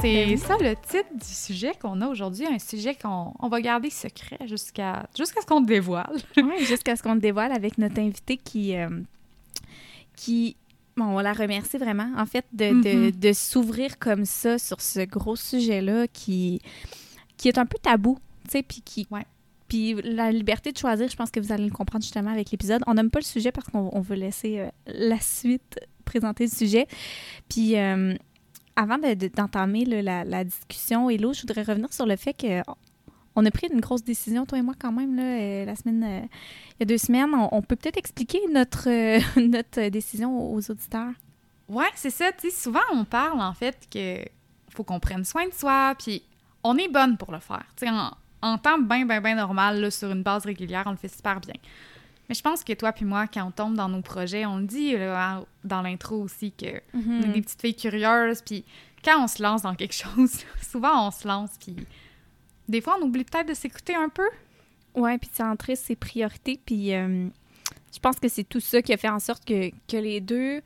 C'est Ben ça le titre du sujet qu'on a aujourd'hui, un sujet qu'on on va garder secret jusqu'à jusqu'à ce qu'on le dévoile. Oui, jusqu'à ce qu'on te dévoile avec notre invité qui, euh, qui bon, on la remercie vraiment, en fait, de, de- de s'ouvrir comme ça sur ce gros sujet-là qui, qui est un peu tabou, tu sais, puis qui... Ouais. Puis la liberté de choisir, je pense que vous allez le comprendre justement avec l'épisode. On n'aime pas le sujet parce qu'on on veut laisser euh, la suite présenter le sujet. Puis euh, avant de- de- d'entamer là, la, la discussion, Hello, je voudrais revenir sur le fait que on a pris une grosse décision, toi et moi, quand même, là, euh, la semaine, euh, il y a deux semaines. On, on peut peut-être expliquer notre, euh, notre décision aux auditeurs? Ouais, c'est ça. Tu sais, souvent, on parle, en fait, que faut qu'on prenne soin de soi, puis on est bonne pour le faire. Tu sais, en, en temps bien, bien, bien normal, là, sur une base régulière, on le fait super bien. Mais je pense que toi puis moi, quand on tombe dans nos projets, on le dit là, dans l'intro aussi, que on est des petites filles curieuses, puis quand on se lance dans quelque chose, souvent, on se lance, puis des fois, on oublie peut-être de s'écouter un peu. Oui, puis de centrer ses priorités. Puis euh, je pense que c'est tout ça qui a fait en sorte que, que les deux,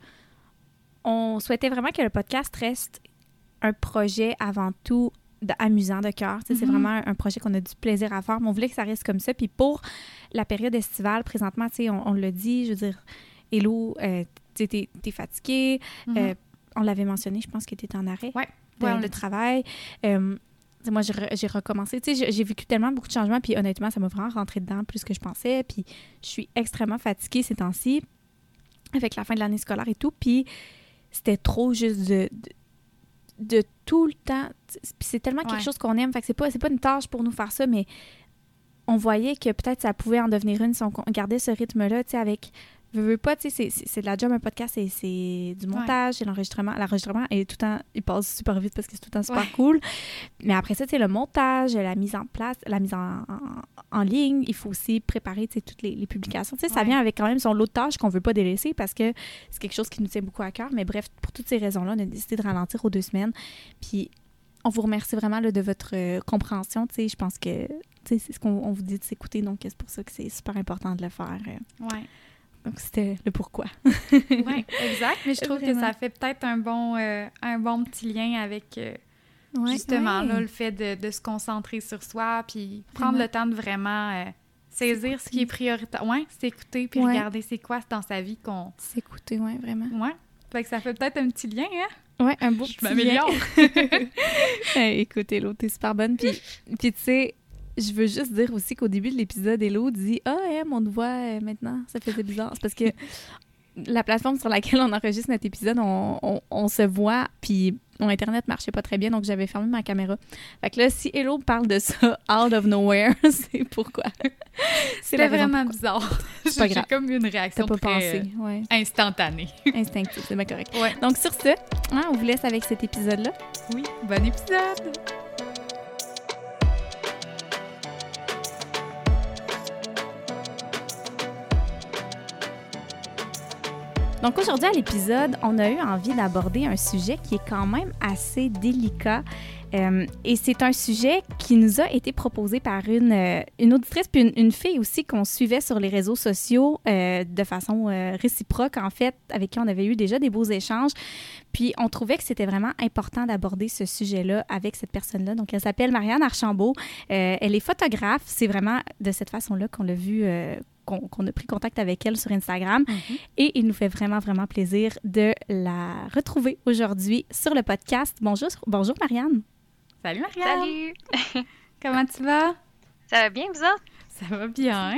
on souhaitait vraiment que le podcast reste un projet avant tout de- amusant de cœur. C'est Mhm. vraiment un, projet qu'on a du plaisir à faire, mais on voulait que ça reste comme ça. Puis pour la période estivale, présentement, on, on l'a dit, je veux dire, Hello, euh, tu t'es fatiguée. Euh, on l'avait mentionné, je pense que tu étais en arrêt Ouais. de, Ouais, on de l'a dit. travail. Euh, moi, j'ai re- j'ai recommencé. J'ai- j'ai vécu tellement beaucoup de changements, puis honnêtement, ça m'a vraiment rentré dedans plus que je pensais. Puis je suis extrêmement fatiguée ces temps-ci, avec la fin de l'année scolaire et tout. Puis c'était trop juste de, de, de tout le temps. C'est tellement quelque Ouais. chose qu'on aime. Fait que c'est pas, pas une tâche pour nous faire ça, mais on voyait que peut-être ça pouvait en devenir une si on gardait ce rythme-là, tu sais, avec... Veux, veux pas, tu sais, c'est- de la job, un podcast, c'est- du montage, c'est l'enregistrement. L'enregistrement tout le temps, il passe super vite parce que c'est tout le temps super Ouais. cool. Mais après ça, c'est le montage, la mise en place, la mise en, en, en ligne. Il faut aussi préparer, tu sais, toutes les, les publications. Tu sais, ça vient avec quand même son lot de tâches qu'on veut pas délaisser parce que c'est quelque chose qui nous tient beaucoup à cœur. Mais bref, pour toutes ces raisons-là, on a décidé de ralentir aux deux semaines. Puis on vous remercie vraiment là, de votre euh, compréhension. Tu sais, je pense que c'est ce qu'on on vous dit de s'écouter, donc c'est pour ça que c'est super important de le faire. euh. Ouais. Donc c'était le pourquoi. Oui, exact. Mais je trouve que ça fait peut-être un bon, euh, un bon petit lien avec euh, Ouais, justement ouais. là, le fait de, de se concentrer sur soi, puis prendre Vraiment. le temps de vraiment euh, saisir ce qui est prioritaire. Ouais, s'écouter, puis Ouais. regarder c'est quoi dans sa vie qu'on. S'écouter, ouais, vraiment. Ouais. Fait que ça fait peut-être un petit lien, hein? Ouais, un beau Je petit m'améliore. lien. Hey, écoute, Hello, t'es super bonne. Puis, puis tu sais, je veux juste dire aussi qu'au début de l'épisode, Hello dit Ah, Em, on te voit maintenant. Ça faisait bizarre. C'est parce que la plateforme sur laquelle on enregistre notre épisode, on, on- on se voit, puis mon Internet marchait pas très bien, donc j'avais fermé ma caméra. Fait que là, si Hello parle de ça out of nowhere, c'est pourquoi? C'était vraiment pourquoi. bizarre. J'ai comme une réaction pas très pensé, euh, ouais. instantanée. Instinctif, c'est bien correct. Ouais. Donc, sur ce, hein, on vous laisse avec cet épisode-là. Oui, bon épisode! Donc aujourd'hui à l'épisode, on a eu envie d'aborder un sujet qui est quand même assez délicat. Euh, et c'est un sujet qui nous a été proposé par une, euh, une auditrice puis une, fille aussi qu'on suivait sur les réseaux sociaux euh, de façon euh, réciproque, en fait, avec qui on avait eu déjà des beaux échanges. Puis on trouvait que c'était vraiment important d'aborder ce sujet-là avec cette personne-là. Donc elle s'appelle Marianne Archambault. Elle est photographe. C'est vraiment de cette façon-là qu'on l'a vu, qu'on a pris contact avec elle sur Instagram. Et il nous fait vraiment, vraiment plaisir de la retrouver aujourd'hui sur le podcast. Bonjour, bonjour Marianne. Salut Marianne! Salut! Comment tu vas? Ça va bien, vous autres? Ça va bien.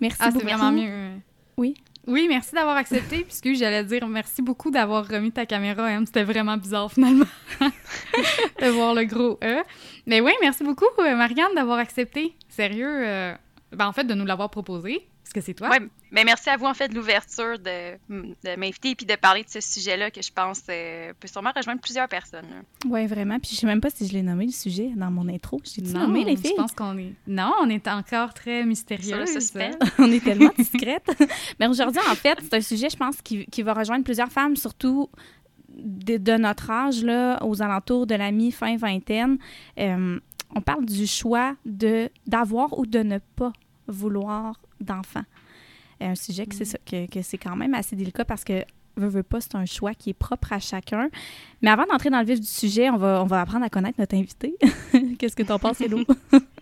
Merci Ah, c'est beaucoup. vraiment mieux. Oui. Oui, merci d'avoir accepté. Puisque j'allais dire merci beaucoup d'avoir remis ta caméra. Hein. C'était vraiment bizarre finalement de voir le gros E. Mais oui, merci beaucoup, euh, Marianne, d'avoir accepté. Sérieux, euh, ben, en fait, de nous l'avoir proposé. Parce que c'est toi? Oui, mais merci à vous, en fait, de l'ouverture de, de m'inviter et puis de parler de ce sujet-là que je pense euh, peut sûrement rejoindre plusieurs personnes. Oui, vraiment. Puis je sais même pas si je l'ai nommé le sujet dans mon intro. J'ai nommé les filles. Je pense qu'on est. Non, on est encore très mystérieux. on est tellement discrète. mais aujourd'hui, en fait, c'est un sujet, je pense, qui, qui va rejoindre plusieurs femmes, surtout de, de, notre âge, là, aux alentours de la mi-fin vingtaine. Euh, on parle du choix de d'avoir ou de ne pas vouloir d'enfants. Euh, un sujet que c'est mm. que, c'est quand même assez délicat parce que veut, veut pas, c'est un choix qui est propre à chacun. Mais avant d'entrer dans le vif du sujet, on va, on va apprendre à connaître notre invité. Qu'est-ce que tu en penses, Hello?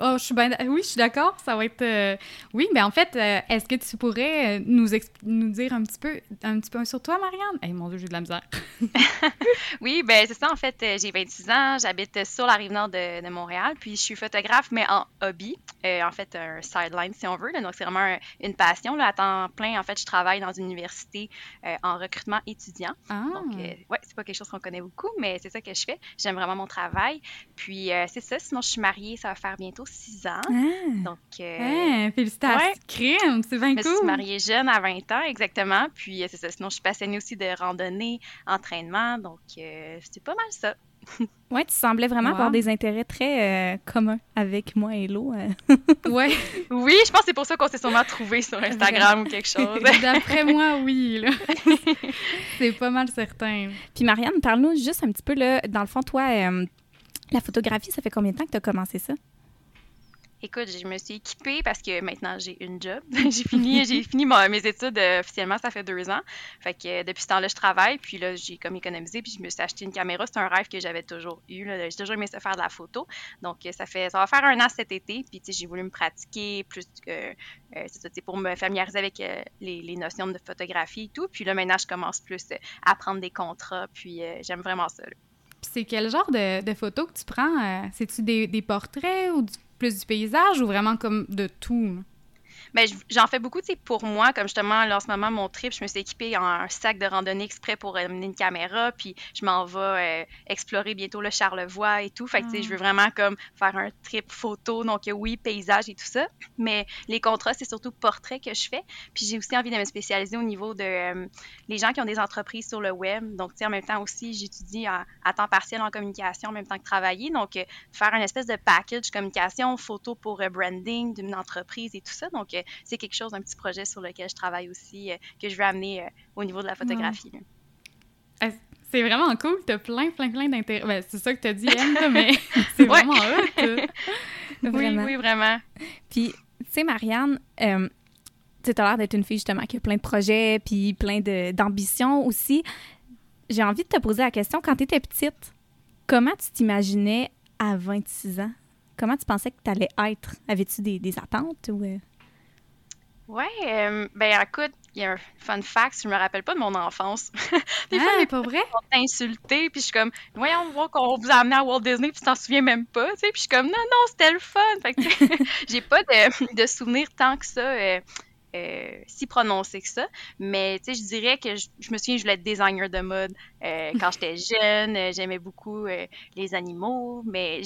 Oh, je suis Oui, je suis d'accord. Ça va être. Euh, oui, mais en fait, euh, est-ce que tu pourrais euh, nous, nous dire un petit peu, un petit peu sur toi, Marianne? Eh mon Dieu, j'ai de la misère. oui, ben c'est ça. En fait, j'ai 26 ans. J'habite sur la rive nord de, Montréal. Puis je suis photographe, mais en hobby. en fait, un sideline, si on veut. Donc c'est vraiment une passion. Là, à temps plein, en fait, je travaille dans une université en recrutement étudiant. Ah. Donc, ouais, c'est pas quelque chose qu'on connaît beaucoup, mais c'est ça que je fais. J'aime vraiment mon travail. Puis c'est ça. Sinon, je suis mariée. Ça va faire bientôt 6 ans. Ah. Donc, euh, ah, félicitations, crime, c'est bien cool. Je me suis mariée jeune à 20 ans, exactement. Puis, euh, c'est ça. Sinon, je suis passionnée aussi de randonnée, entraînement. Donc, euh, c'est pas mal ça. Oui, tu semblais vraiment avoir des intérêts très communs avec moi et Lo. ouais. Oui, je pense que c'est pour ça qu'on s'est sûrement trouvé sur Instagram ou quelque chose. D'après moi, oui. c'est pas mal certain. Puis Marianne, parle-nous juste un petit peu, là, dans le fond, toi, la photographie, ça fait combien de temps que tu as commencé ça? Écoute, je me suis équipée parce que maintenant j'ai une job. j'ai fini, j'ai fini mes études euh, officiellement, ça fait deux ans. Que euh, depuis ce temps-là, je travaille. Puis là, j'ai comme économisé, puis je me suis acheté une caméra. C'est un rêve que j'avais toujours eu. J'ai toujours aimé se faire de la photo. Donc euh, ça fait, ça va faire un an cet été. Puis j'ai voulu me pratiquer plus que c'est ça, pour me familiariser avec les, notions de photographie et tout. Puis là, maintenant, je commence plus à prendre des contrats. Puis j'aime vraiment ça. Puis c'est quel genre de, photos que tu prends? C'est-tu des, des, portraits ou du plus du paysage ou vraiment comme de tout? Ben, j'en fais beaucoup, tu sais, pour moi, comme justement, là, en ce moment, mon trip, je me suis équipée en un sac de randonnée exprès pour amener une caméra, puis je m'en vais euh, explorer bientôt le Charlevoix et tout. Fait que, tu sais, je veux ah. vraiment comme faire un trip photo, donc oui, paysage et tout ça. Mais les contrats, c'est surtout portrait que je fais. Puis j'ai aussi envie de me spécialiser au niveau de euh, les gens qui ont des entreprises sur le web. Donc, tu sais, en même temps aussi, j'étudie à, temps partiel en communication en même temps que travailler. Donc, euh, faire une espèce de package communication, photo pour branding d'une entreprise et tout ça. Donc, c'est quelque chose, un petit projet sur lequel je travaille aussi, euh, que je veux amener euh, au niveau de la photographie. Ah, c'est vraiment cool, tu as plein, plein, plein d'intérêts. Ben, c'est ça que tu as dit, Anne, mais c'est vraiment hot. Oui, oui, vraiment. Puis, tu sais, Marianne, euh, tu as l'air d'être une fille justement qui a plein de projets, puis plein d'ambitions aussi. J'ai envie de te poser la question, quand tu étais petite, comment tu t'imaginais à 26 ans? Comment tu pensais que tu allais être? Avais-tu des, des, attentes ou... Ouais, euh, ben écoute, il y a un fun fact, je me rappelle pas de mon enfance. des fois, ah, pas vrai? On insulté, puis je suis comme, voyons voir qu'on vous a amené à Walt Disney, puis tu t'en souviens même pas, tu sais, puis je suis comme, non, non, c'était le fun. Fait que, j'ai pas de, de souvenirs tant que ça. Euh, euh, si prononcé que ça. Mais tu sais, je dirais que je, me souviens, je voulais être designer de mode euh, quand j'étais jeune. Euh, j'aimais beaucoup les animaux, mais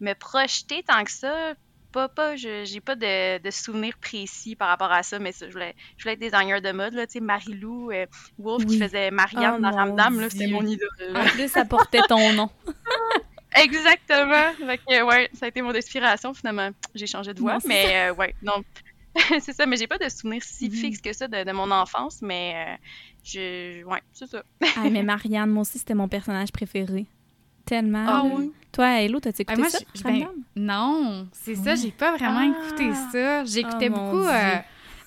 me projeter tant que ça, pas, pas, j'ai pas de, de souvenirs précis par rapport à ça, mais je, voulais, je voulais être designer de mode, là, tu sais, Marie-Lou euh, Wolf qui faisait Marianne oh, dans Ramdam, là, c'était mon idole. En plus, ça portait ton nom. Exactement. Ouais, ça a été mon inspiration, finalement. J'ai changé de voix, mais euh, ouais, non. c'est ça, mais j'ai pas de souvenirs si fixes que ça de, mon enfance, mais euh, je, ouais, c'est ça. ah, mais Marianne, moi aussi, c'était mon personnage préféré tellement. Ah oui? Toi, Hello, t'as-tu écouté moi, ça? Ben, non, c'est ça, j'ai pas vraiment écouté ah! ça. J'écoutais oh, beaucoup. Euh,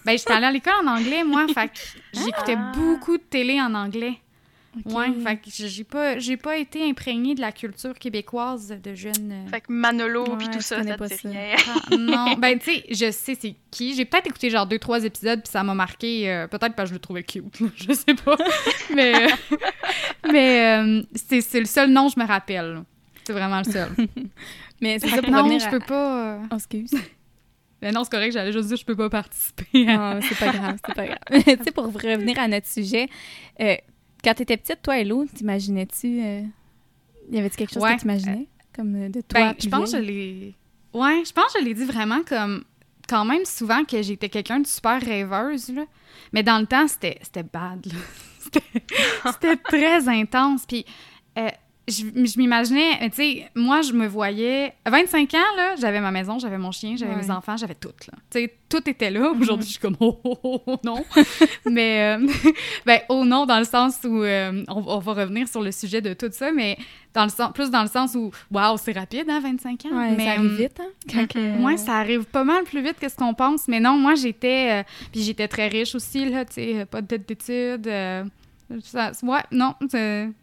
ben, j'étais allée à l'école en anglais, moi, fait que j'écoutais ah! beaucoup de télé en anglais. Ouais, fait que j'ai pas, j'ai pas été imprégnée de la culture québécoise de jeunes. Euh, fait que Manolo puis tout ça, ça pas ça. non, ben tu sais, je sais c'est qui. J'ai peut-être écouté genre deux trois épisodes puis ça m'a marqué. Euh, peut-être parce que je le trouvais cute, je sais pas. mais mais c'est le seul nom que je me rappelle. C'est vraiment le seul. mais c'est ça pour non, je peux pas. Oh, excuse. Mais non, c'est correct, j'allais juste dire je peux pas participer. non, c'est pas grave, c'est pas grave. tu sais, pour revenir à notre sujet, euh, quand tu étais petite, toi, Hello, t'imaginais-tu. Euh, y avait-tu quelque chose Ouais. que t'imaginais? Comme euh, de toi? Ben, je pense que je l'ai. Ouais, je pense que je l'ai dit vraiment comme. Quand même souvent que j'étais quelqu'un de super rêveuse, là. Mais dans le temps, c'était bad, là. C'était- C'était très intense. Puis, euh, je, je m'imaginais, euh, tu sais, moi, je me voyais. À 25 ans, là, j'avais ma maison, j'avais mon chien, j'avais Ouais. mes enfants, j'avais tout, là. Tu sais, tout était là. Aujourd'hui, je suis comme, oh, oh, oh, oh, non. mais, euh, ben, oh non, dans le sens où. euh, on, on va revenir sur le sujet de tout ça, mais dans le sens, plus dans le sens où, waouh, c'est rapide, hein, 25 ans. Ouais, mais, ça arrive euh, vite, hein? Quand que- Ouais, ça arrive pas mal plus vite que ce qu'on pense. Mais non, moi, j'étais... euh, puis j'étais très riche aussi, là, tu sais, pas de dette d'études. Ça- ouais, non.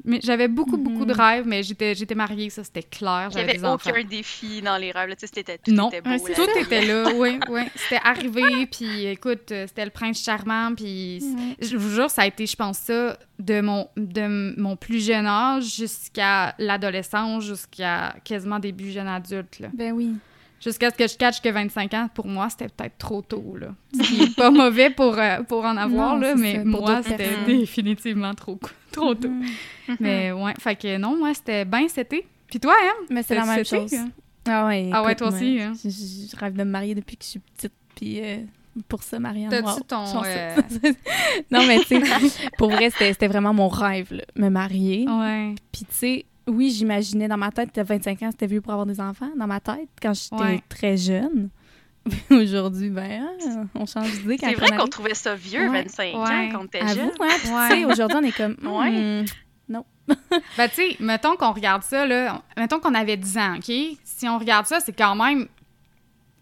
Mais j'avais beaucoup, beaucoup de rêves, mais j'étais j'étais mariée, ça, c'était clair. J'avais enfants. aucun défi dans les rêves. Là, tu sais, c'était tout Non, était beau. Ouais, là. Tout était là, oui, oui. C'était arrivé, puis écoute, euh, c'était le prince charmant, puis Ouais. je vous jure, ça a été, je pense, ça, de mon, de mon plus jeune âge jusqu'à l'adolescence, jusqu'à quasiment début jeune adulte, là. Ben oui. Jusqu'à ce que je catch que 25 ans, pour moi, c'était peut-être trop tôt, là. Ce qui est pas mauvais pour, euh, pour en avoir, Non, là, mais ça, pour moi, c'était définitivement trop, trop tôt. Mhm. Mais ouais, fait que non, moi, c'était bien cet été. Puis toi, Em? Mais c'est la même chose. hein? Ah ouais, Ah ouais, toi aussi, moi, hein? Je, je- rêve de me marier depuis que je suis petite, puis euh, pour ça, Marianne, T'as-tu wow, ton, euh, non, mais tu sais, pour vrai, c'était c'était vraiment mon rêve, là, me marier. Ouais. Puis tu sais, oui, j'imaginais dans ma tête, à 25 ans, c'était vieux pour avoir des enfants, dans ma tête, quand j'étais Ouais. très jeune. Aujourd'hui, ben, hein, on change d'idée quand C'est vrai qu'on trouvait ça vieux, Ouais. 25 Ouais. ans, quand on était À jeune. hein? Aujourd'hui, on est comme... Ouais. hmm, Ben, tu sais, mettons qu'on regarde ça, là. Mettons qu'on avait 10 ans, OK? Si on regarde ça, c'est quand même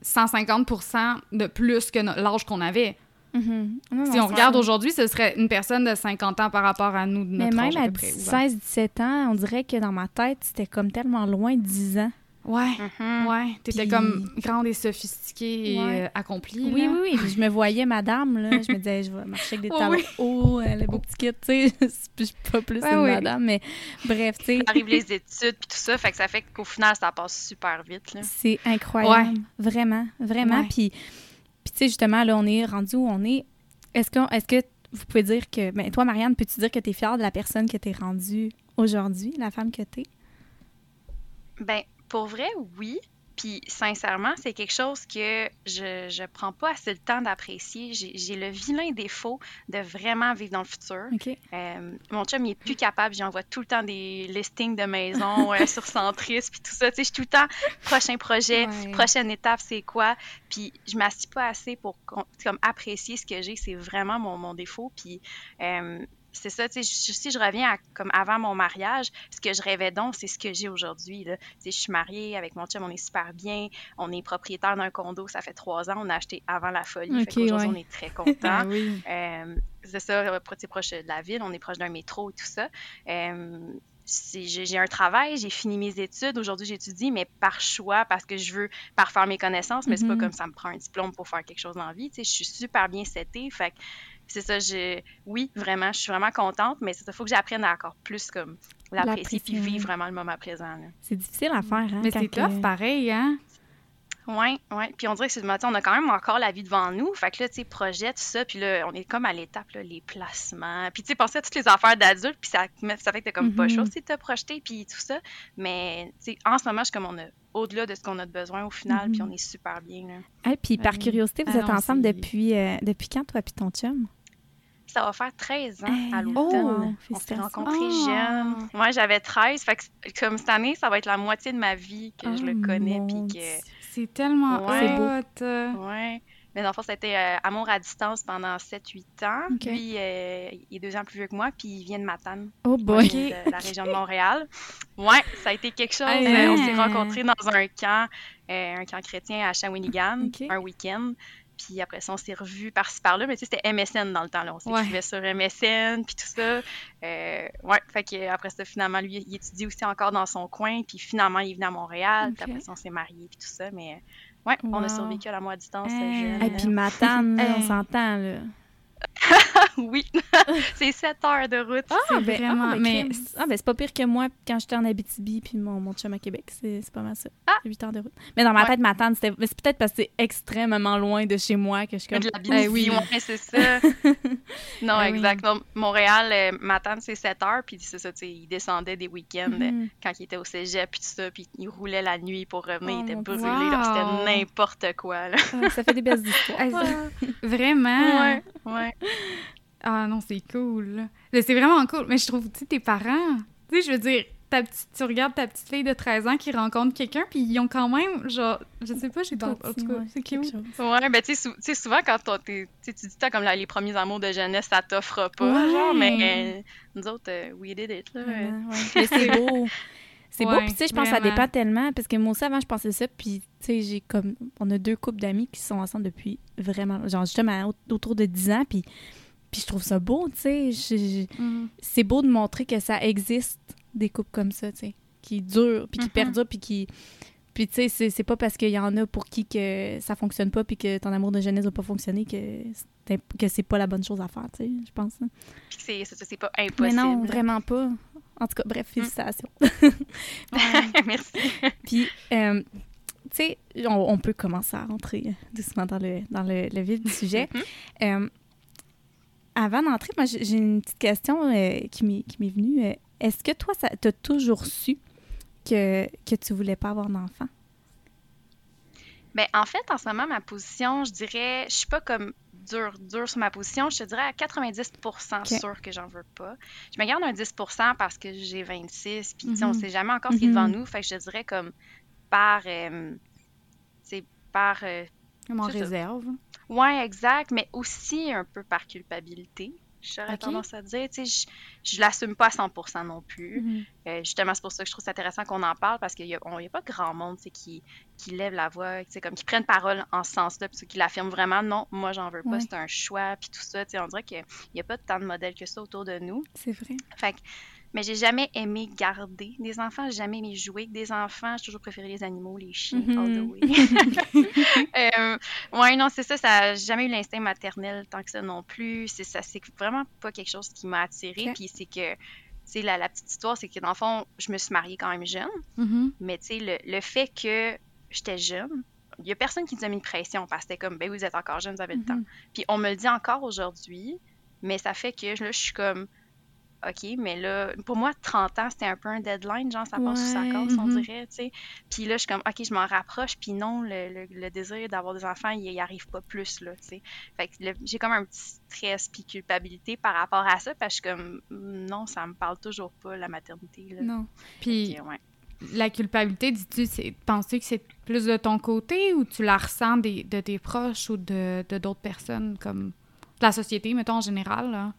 150% de plus que l'âge qu'on avait. Mhm. Non, Si non, on regarde aujourd'hui, ce serait une personne de 50 ans par rapport à nous de Mais notre même âge à à peu près. ouais. 16-17 ans, on dirait que dans ma tête, c'était comme tellement loin de 10 ans. Ouais, Mhm. ouais. T'étais Puis- comme grande et sophistiquée et Ouais. euh, accomplie. Oui, là. oui, oui. Puis je me voyais madame, là. Je me disais, je vais marcher avec des talons hauts, euh, le beau petit kit, tu sais. Je suis pas plus Ouais, une oui. madame, mais bref, tu sais. Arrivent les études puis tout ça, fait que ça fait qu'au final, ça passe super vite. Là. C'est incroyable. Vraiment, vraiment. Ouais. Puis, puis tu sais, justement, là, on est rendu où on est. Est-ce que, est que vous pouvez dire que. Ben, toi, Marianne, peux-tu dire que tu es fière de la personne que tu es rendue aujourd'hui, la femme que tu es? Ben, pour vrai, oui. Puis, sincèrement, c'est quelque chose que je, je prends pas assez le temps d'apprécier. J'ai le vilain défaut de vraiment vivre dans le futur. Euh, mon chum, il est plus capable. J'envoie tout le temps des listings de maisons euh, sur Centris, puis tout ça. Tu sais, je suis tout le temps, prochain projet, Ouais. prochaine étape, c'est quoi? Puis je m'assis pas assez pour comme apprécier ce que j'ai. C'est vraiment mon, mon défaut. Puis euh, c'est ça, tu sais, si je reviens à comme avant mon mariage, ce que je rêvais donc, c'est ce que j'ai aujourd'hui. là. Tu sais, je suis mariée avec mon chum, on est super bien. On est propriétaire d'un condo, ça fait trois ans. On a acheté avant la folie. Ok, fait qu'aujourd'hui, ouais. on est très contents. Ah oui. Euh, c'est ça, euh, tu sais, proche de la ville, on est proche d'un métro et tout ça. Euh, c'est- j'ai un travail, j'ai fini mes études. Aujourd'hui, j'étudie, mais par choix, parce que je veux parfaire mes connaissances, mais c'est pas comme ça me prend un diplôme pour faire quelque chose dans la vie. Tu sais, je suis super bien setée. Fait que c'est ça, je, oui, vraiment, je suis vraiment contente, mais il faut que j'apprenne à encore plus comme l'apprécier puis vivre vraiment le moment présent. là. C'est difficile à faire, hein? Mais quand c'est que- tough, pareil, hein? Oui, oui. Puis on dirait que c'est- tu on a quand même encore la vie devant nous. Fait que là, tu sais, projet, tout ça. Puis là, on est comme à l'étape, là, les placements. Puis tu sais, penser à toutes les affaires d'adultes. Puis ça, ça fait que t'as comme pas Mhm. chaud si t'as projeté. Puis tout ça. Mais tu sais, en ce moment, je suis comme on a au-delà de ce qu'on a de besoin au final. Mhm. Puis on est super bien. Là. Hey, puis par curiosité, vous Ah êtes ensemble depuis, euh, depuis quand, toi puis ton chum? Ça va faire 13 ans Hey, à oh, l'automne. on s'est rencontrés Oh. jeunes. Moi, j'avais 13. Fait que comme cette année, ça va être la moitié de ma vie que je Oh, le connais. mon Puis que. C'est tellement Ouais. hot. Ouais. Mais dans le fond, ça a été euh, amour à distance pendant 7-8 ans. Lui, euh, il est deux ans plus vieux que moi, puis il vient de Matane, Oh boy! de la région de Montréal. Ouais, ça a été quelque chose. Hey, Euh, on s'est rencontrés dans un camp, euh, un camp chrétien à Shawinigan, un week-end. Puis après ça, on s'est revus par-ci par-là. Mais tu sais, c'était MSN dans le temps. Là. On Ouais. s'écrivait sur MSN, puis tout ça. Euh, ouais, fait que après ça, finalement, lui, il étudie aussi encore dans son coin. Puis finalement, il est venu à Montréal. Puis après ça, on s'est mariés, puis tout ça. Mais ouais, on a survécu à l'amour à distance. Hey. jeune. Et puis Matane, on Hey. s'entend, là. oui, c'est 7 heures de route. Ah, C'est ben, vraiment- ah, ben, mais-. Ah, ben, c'est pas pire que moi quand j'étais en Abitibi puis mon, mon chum à Québec. C'est c'est pas mal ça. Ah! 8 heures de route. Mais dans ma Ouais. tête, ma tante, c'était. peut-être parce que c'est extrêmement loin de chez moi que je suis comme. de la Eh oui. ouais, c'est ça. non, Eh oui. exact. Non, Montréal, euh, ma tante, c'est 7 heures, puis c'est ça, tu sais, il descendait des week-ends euh, Mhm. quand il était au cégep, puis tout ça, puis il roulait la nuit pour revenir, Oh, il était mon brûlé, c'était n'importe quoi, là. Ah, ça fait des belles histoires. Vraiment? Ouais, ouais. Ah non, c'est cool. C'est vraiment cool. Mais je trouve, tu sais, tes parents, tu sais, je veux dire, ta petite, tu regardes ta petite fille de 13 ans qui rencontre quelqu'un, puis ils ont quand même, genre, je sais pas, j'ai pas. En tout cas, ouais, c'est quelque cute. chose. Ouais, ben tu sais, souvent quand tu dis t'as comme là, les premiers amours de jeunesse, ça t'offre pas, Ouais. genre, mais euh, nous autres, euh, we did it, là. Ouais. C'est beau. C'est beau. Puis, tu sais, je pense que ça dépend tellement. Parce que moi aussi, avant, je pensais ça. Puis, tu sais, j'ai comme. On a deux couples d'amis qui sont ensemble depuis vraiment. Genre, justement, au- autour de 10 ans. Puis, puis je trouve ça beau, tu sais. Mhm. C'est beau de montrer que ça existe, des couples comme ça, tu sais. Qui durent, puis qui Mhm. perdurent, puis qui. Puis, tu sais, c'est- pas parce qu'il y en a pour qui que ça fonctionne pas, puis que ton amour de jeunesse va pas fonctionner, que c'est que c'est pas la bonne chose à faire, tu sais, je pense. hein. C'est- pas Mais impossible. non, vraiment pas. En tout cas, bref, félicitations. Merci. Puis, euh, tu sais, on, on peut commencer à rentrer doucement dans le, dans le, le vif du sujet. Euh, avant d'entrer, moi, j'ai une petite question euh, qui m'est qui m'est venue. Est-ce que toi, tu as toujours su que, que tu voulais pas avoir d'enfant? Ben, en fait, en ce moment, ma position, je dirais, je suis pas comme dure, dure sur ma position. Je te dirais à 90 Ok. sûre que j'en veux pas. Je me garde un 10% parce que j'ai 26, puis tu sais, on Mhm. sait jamais encore ce qui est devant Mhm. nous. Fait que je te dirais comme par, euh, c'est par, euh, Comme en C'est ça. réserve. ouais, exact, mais aussi un peu par culpabilité. J'aurais tendance à dire, tu sais, je, je l'assume pas à 100% non plus. Mhm. Euh, justement, c'est pour ça que je trouve ça intéressant qu'on en parle parce qu'il n'y a, a pas grand monde tu sais, qui, qui lève la voix, tu sais, comme qui prennent parole en ce sens-là, puis qui l'affirment vraiment, non, moi j'en veux pas, Ouais. c'est un choix, puis tout ça. tu sais, On dirait qu'il n'y a pas tant de modèles que ça autour de nous. C'est vrai. Fait que- mais j'ai jamais aimé garder des enfants, j'ai jamais aimé jouer avec des enfants, j'ai toujours préféré les animaux, les chiens, all the way. Euh, ouais, non, c'est ça, ça j'ai jamais eu l'instinct maternel tant que ça non plus. C'est ça, c'est vraiment pas quelque chose qui m'a attirée. Puis c'est que, tu sais, la, la petite histoire, c'est que dans le fond, je me suis mariée quand même jeune, Mhm. mais tu sais, le, le fait que j'étais jeune, il y a personne qui nous a mis de pression parce que c'était comme, ben vous êtes encore jeune, vous avez le temps. Mhm. Puis on me le dit encore aujourd'hui, mais ça fait que là, je suis comme, OK, mais là, pour moi, 30 ans, c'était un peu un deadline, genre, ça passe sous sa Ouais, cause, on mhm. dirait, tu sais. Puis là, je suis comme, OK, je m'en rapproche, puis non, le, le- le désir d'avoir des enfants, il n'y arrive pas plus, là, tu sais. Fait que le- j'ai comme un petit stress puis culpabilité par rapport à ça, parce que je suis comme, non, ça me parle toujours pas, la maternité, là. Non. Puis ouais. la culpabilité, dis-tu, c'est- penses-tu que c'est plus de ton côté ou tu la ressens des, de tes proches ou de de d'autres personnes comme de la société, mettons en général? Là?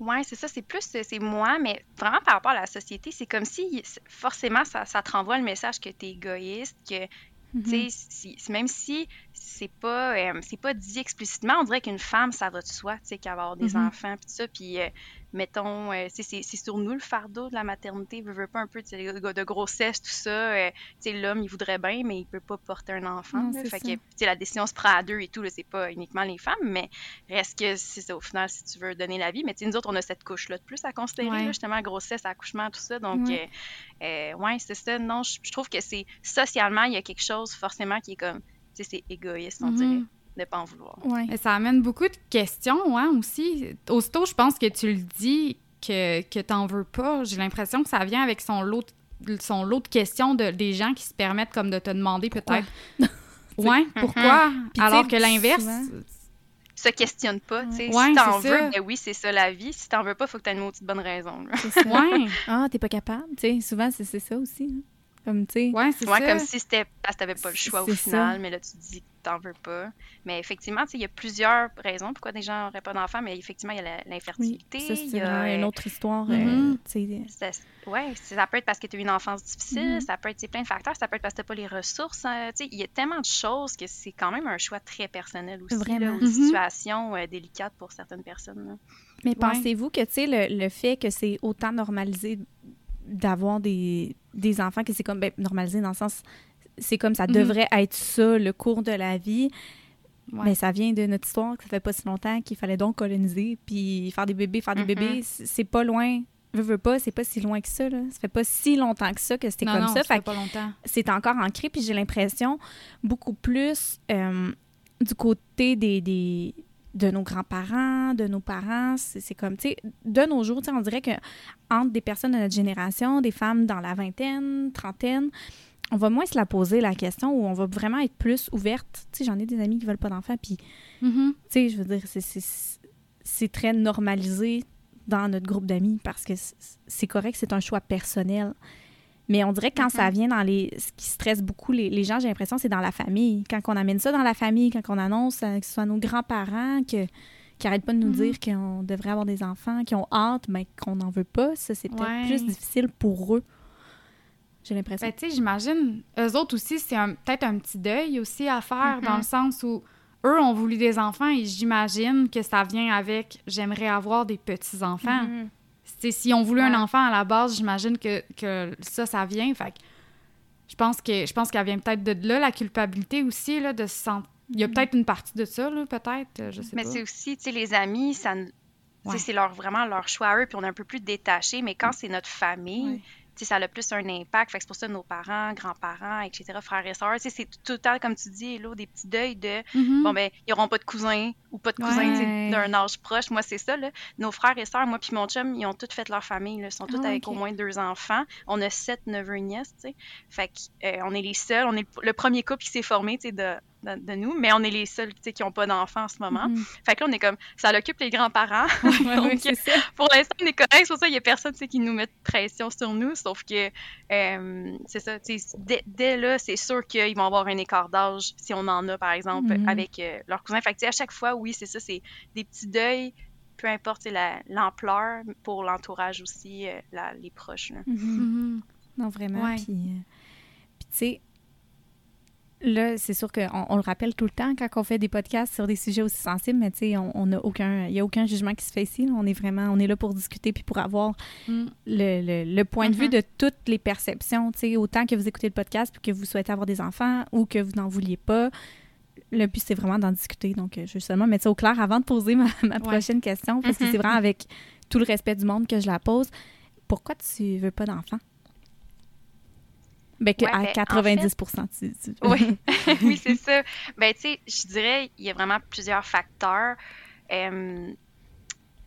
Ouais, c'est ça, c'est plus, c'est moi, mais vraiment par rapport à la société, c'est comme si, forcément, ça, ça te renvoie le message que t'es égoïste, que Mhm. Tu sais, si- même si c'est pas, euh, c'est pas dit explicitement, on dirait qu'une femme, ça va de soi, tu sais, qu'elle va avoir des Mhm. enfants, puis tout ça, puis euh, mettons, euh, c'est sur nous le fardeau de la maternité, veut, veut pas un peu, de, de grossesse, tout ça, euh, tu sais, l'homme, il voudrait bien, mais il peut pas porter un enfant, là. c'est fait ça. que, tu sais, la décision se prend à deux et tout, là, c'est pas uniquement les femmes, mais reste que, c'est au final, si tu veux donner la vie, mais tu sais, nous autres, on a cette couche-là de plus à considérer, Ouais. là, justement, grossesse, accouchement, tout ça, donc, Ouais. ouais, c'est ça. Non, je, trouve que c'est socialement, il y a quelque chose forcément qui est comme, sais, c'est égoïste, on Mhm. dirait, de pas en vouloir. Ouais. Mais ça amène beaucoup de questions, hein, aussi. Aussitôt, je pense que tu le dis que, que t'en veux pas, j'ai l'impression que ça vient avec son lot, de- son lot de questions de, des gens qui se permettent comme de te demander peut-être. Ouais, pourquoi? Puis, Alors que l'inverse, Se questionne pas, tu sais. Ouais, si t'en veux, ça. ben oui, c'est ça la vie. Si t'en veux pas, faut que t'aies une maudite bonne raison. ouais, Ah, t'es pas capable. Tu sais, souvent, c'est c'est ça aussi. hein. Comme, tu sais. ouais, c'est Ouais, ça. comme si c'était parce que t'avais pas le choix au ça. final, mais là, tu te dis que t'en veux pas. Mais effectivement, tu sais, il y a plusieurs raisons pourquoi des gens n'auraient pas d'enfants, mais effectivement, il y a la- Oui, l'infertilité. ça, c'est a, une autre histoire. Euh, tu sais, Ça, ouais, ça peut être parce que tu as eu une enfance difficile, Mhm. ça peut être c'est plein de facteurs, ça peut être parce que tu pas les ressources. hein, tu sais, il y a tellement de choses que c'est quand même un choix très personnel aussi. Vraiment. Là, ou une Mhm. situation euh, délicate pour certaines personnes. là. Mais Ouais. pensez-vous que, tu sais, le, le fait que c'est autant normalisé d'avoir des, des enfants, que c'est comme, ben, normalisé dans le sens, c'est comme ça Mhm. devrait être ça, le cours de la vie. Mais ça vient de notre histoire, que ça fait pas si longtemps qu'il fallait donc coloniser, puis faire des bébés, faire des Mhm. bébés. C'est pas loin. Veux, veux pas, c'est pas si loin que ça. Là. Ça fait pas si longtemps que ça que c'était comme non, ça. ça Fait pas longtemps. c'est encore ancré, puis j'ai l'impression beaucoup plus euh, du côté des, des- de nos grands-parents, de nos parents. C'est comme, tu sais, de nos jours, tu sais, on dirait que entre des personnes de notre génération, des femmes dans la vingtaine, trentaine, on va moins se la poser la question ou on va vraiment être plus ouverte. Tu sais, j'en ai des amis qui veulent pas d'enfants, puis, tu Mhm. sais, je veux dire, c'est- très normalisé dans notre groupe d'amis parce que c'est correct, c'est un choix personnel. Mais on dirait que quand ça vient dans les. Ce qui stresse beaucoup les, les gens, j'ai l'impression, c'est dans la famille. Quand on amène ça dans la famille, quand on annonce euh, que ce soit nos grands-parents que, qui n'arrêtent pas de nous Mhm. dire qu'on devrait avoir des enfants, qui ont hâte, mais qu'on n'en veut pas, ça, c'est peut-être Ouais. plus difficile pour eux. J'ai l'impression. Ben, tu sais, j'imagine, eux autres aussi, c'est peut-être un petit deuil aussi à faire, dans Mhm. le sens où eux ont voulu des enfants et j'imagine que ça vient avec j'aimerais avoir des petits-enfants. Mhm. Si on voulu Ouais. un enfant à la base, j'imagine que, que ça, ça vient. Fait que je pense que je pense qu'elle vient peut-être de là, la culpabilité aussi, là, de se sentir. Il y a peut-être une partie de ça, peut-être, euh, je sais Mais pas. c'est aussi, tu sais, les amis, ça, Ouais. c'est leur, vraiment leur choix à eux, puis on est un peu plus détaché. Mais quand c'est notre famille, Ouais. Ça a plus un impact. Fait que c'est pour ça nos parents, grands-parents, etc., frères et sœurs, c'est tout le temps, comme tu dis, là, des petits deuils de Mhm. bon ben ils auront pas de cousins ou pas de cousins Ouais. d'un âge proche moi c'est ça là nos frères et sœurs moi puis mon chum ils ont tous fait leur famille là. ils sont tous Ah, avec au moins deux enfants on a sept neveux et nièces tu sais fait que euh, on est les seuls on est le, le premier couple qui s'est formé tu sais de, de, de nous mais on est les seuls tu sais qui ont pas d'enfants en ce moment Mhm. fait que là on est comme ça l'occupe les grands-parents pour l'instant, on est correct. C'est pour ça qu'il n'y a personne qui nous met de pression sur nous. Sauf que, euh, c'est ça. tu sais, Dès, dès là, c'est sûr qu'ils vont avoir un écart d'âge, si on en a, par exemple, Mhm. avec euh, leurs cousins. Fait que, à chaque fois, oui, c'est ça. C'est des petits deuils, peu importe la- l'ampleur, pour l'entourage aussi, euh, la- les proches. là. Mhm. Mhm. Non, vraiment. Ouais. Puis, euh, puis tu sais, là, c'est sûr qu'on on le rappelle tout le temps quand on fait des podcasts sur des sujets aussi sensibles, mais tu sais, on on a aucun, il n'y a aucun jugement qui se fait ici. là. On est vraiment, on est là pour discuter puis pour avoir Mm. le, le- le point de vue Mhm. de toutes les perceptions, tu sais, autant que vous écoutez le podcast puis que vous souhaitez avoir des enfants ou que vous n'en vouliez pas. Le but, c'est vraiment d'en discuter. Donc, je veux seulement mettre ça au clair avant de poser ma, ma prochaine question, parce que Mhm. c'est vraiment avec tout le respect du monde que je la pose. Pourquoi tu veux pas d'enfants? Ben, que Ouais, à ben, en 90 tu, tu- Oui, oui, c'est ça. Ben, tu sais, je dirais, il y a vraiment plusieurs facteurs. Euh,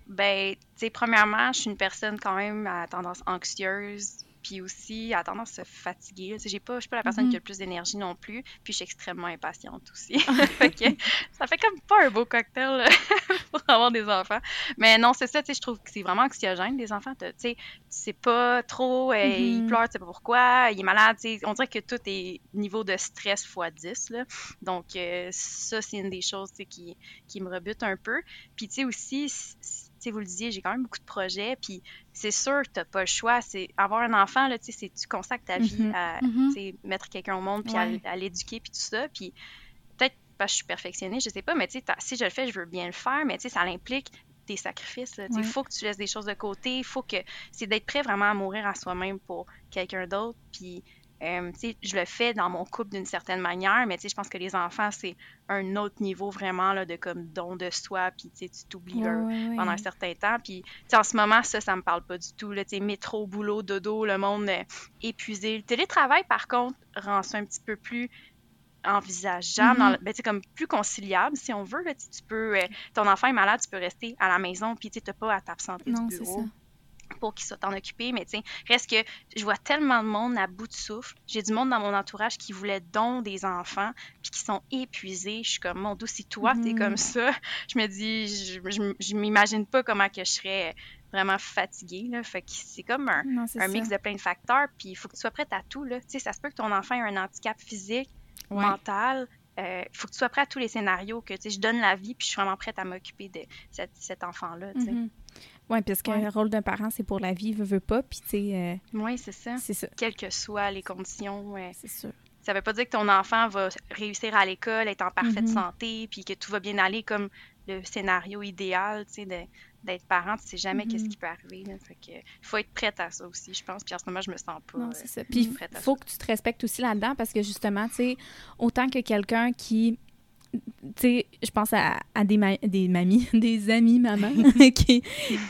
ben, tu sais, premièrement, je suis une personne quand même à tendance anxieuse, puis aussi à tendance à se fatiguer. Je suis pas la personne Mhm. qui a le plus d'énergie non plus, puis je suis extrêmement impatiente aussi. fait que ça fait comme pas un beau cocktail là, pour avoir des enfants. Mais non, c'est ça, je trouve que c'est vraiment anxiogène, des enfants. Tu sais, pas trop, euh, il Mhm. pleure, tu sais pas pourquoi, il est malade. On dirait que tout est niveau de stress x 10, là. Donc, euh, ça, c'est une des choses, qui, qui me rebute un peu. Puis, tu sais, aussi, vous le disiez, j'ai quand même beaucoup de projets, puis c'est sûr que t'as pas le choix. C'est avoir un enfant, là, tu sais, tu consacres ta vie Mhm. à, Mhm. sais, mettre quelqu'un au monde, puis à- Ouais. à, l'éduquer, puis tout ça. Puis, peut-être parce que je suis perfectionniste, je sais pas, mais tu sais, si je le fais, je veux bien le faire, mais tu sais, ça implique des sacrifices. Il Ouais. faut que tu laisses des choses de côté. Il faut que. C'est d'être prêt vraiment à mourir à soi-même pour quelqu'un d'autre. Puis, euh, je le fais dans mon couple d'une certaine manière, mais je pense que les enfants, c'est un autre niveau vraiment là, de comme don de soi. Puis, tu t'oublies ouais. pendant un certain temps. Puis, en ce moment, ça, ça me parle pas du tout. Là, métro, boulot, dodo, le monde euh, épuisé. Le télétravail, par contre, rend ça un petit peu plus envisageable, dans ben, tu sais, comme plus conciliable, si on veut. Là, tu peux, euh, ton enfant est malade, tu peux rester à la maison, puis tu n'as pas à t'absenter du bureau. Pour qu'il soit en occupé. Mais tu sais, reste que je vois tellement de monde à bout de souffle. J'ai du monde dans mon entourage qui voulait don des enfants, puis qui sont épuisés. Je suis comme, mon dos, si toi, t'es Mhm. comme ça, je me dis, je, je, je m'imagine pas comment que je serais vraiment fatiguée. Là. Fait que c'est comme un, Non, un mix de plein de facteurs, puis il faut que tu sois prête à tout. Là. Tu sais, ça se peut que ton enfant ait un handicap physique, Ouais. mental. Il faut que tu sois prêt à tous les scénarios, que je donne la vie, puis je suis vraiment prête à m'occuper de cet, cet enfant-là. Mhm. Ouais, parce que Ouais. le rôle d'un parent, c'est pour la vie, veut, veut pas. Puis, tu sais, euh, Oui, c'est ça. c'est ça. Quelles que soient les conditions. ouais. C'est sûr. Ça veut pas dire que ton enfant va réussir à l'école, être en parfaite Mhm. santé, puis que tout va bien aller comme le scénario idéal, tu sais, d'être parent. Tu sais jamais qu'est-ce qui peut arriver. Là. Fait que faut être prête à ça aussi, je pense. Puis en ce moment, je me sens pas. Non, euh, c'est ça. Puis, il faut que tu te respectes aussi là-dedans parce que justement, tu sais, autant que quelqu'un qui tu sais, je pense à, à des, ma- des mamies, des amis mamans, qui,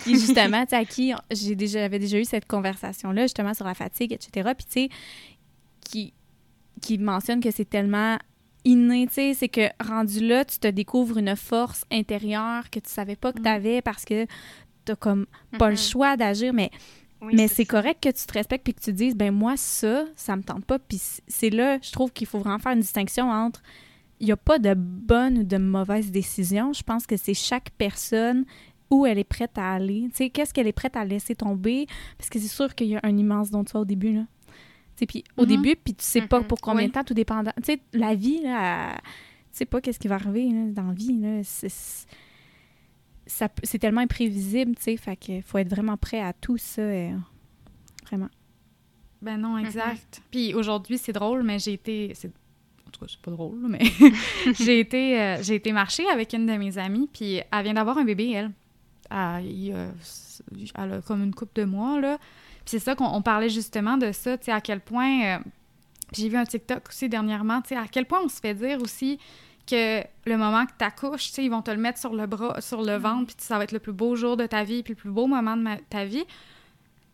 qui justement, tu sais, à qui j'ai déjà, j'avais déjà eu cette conversation-là, justement, sur la fatigue, etc. Puis, tu sais, qui, qui mentionnent que c'est tellement inné, tu sais, c'est que rendu là, tu te découvres une force intérieure que tu savais pas que Mm. tu avais parce que t'as comme pas le choix d'agir, mais Oui, mais c'est correct que tu te respectes puis que tu dises ben moi ça ça me tente pas puis c'est là je trouve qu'il faut vraiment faire une distinction entre il n'y a pas de bonne ou de mauvaise décision. Je pense que c'est chaque personne où elle est prête à aller. Tu sais qu'est-ce qu'elle est prête à laisser tomber? Parce que c'est sûr qu'il y a un immense don de soi au début là puis au Mhm. début puis tu sais pas Mhm. pour combien Oui. de temps tout dépendant tu sais la vie là tu sais pas qu'est-ce qui va arriver là, dans la vie là c'est tellement imprévisible, tu sais, fait que faut être vraiment prêt à tout ça, euh, vraiment. Ben non, exact. Puis aujourd'hui, c'est drôle, mais j'ai été. c'est- En tout cas, c'est pas drôle, mais j'ai été, euh, j'ai été marcher avec une de mes amies, puis elle vient d'avoir un bébé, elle. Elle, elle a comme une couple de mois, là. Puis c'est ça qu'on on parlait justement de ça, tu sais, à quel point. euh, j'ai vu un TikTok aussi dernièrement, tu sais, à quel point on se fait dire aussi que le moment que tu accouches, tu sais, ils vont te le mettre sur le bras, sur le ventre, puis ça va être le plus beau jour de ta vie, puis le plus beau moment de ma- ta vie.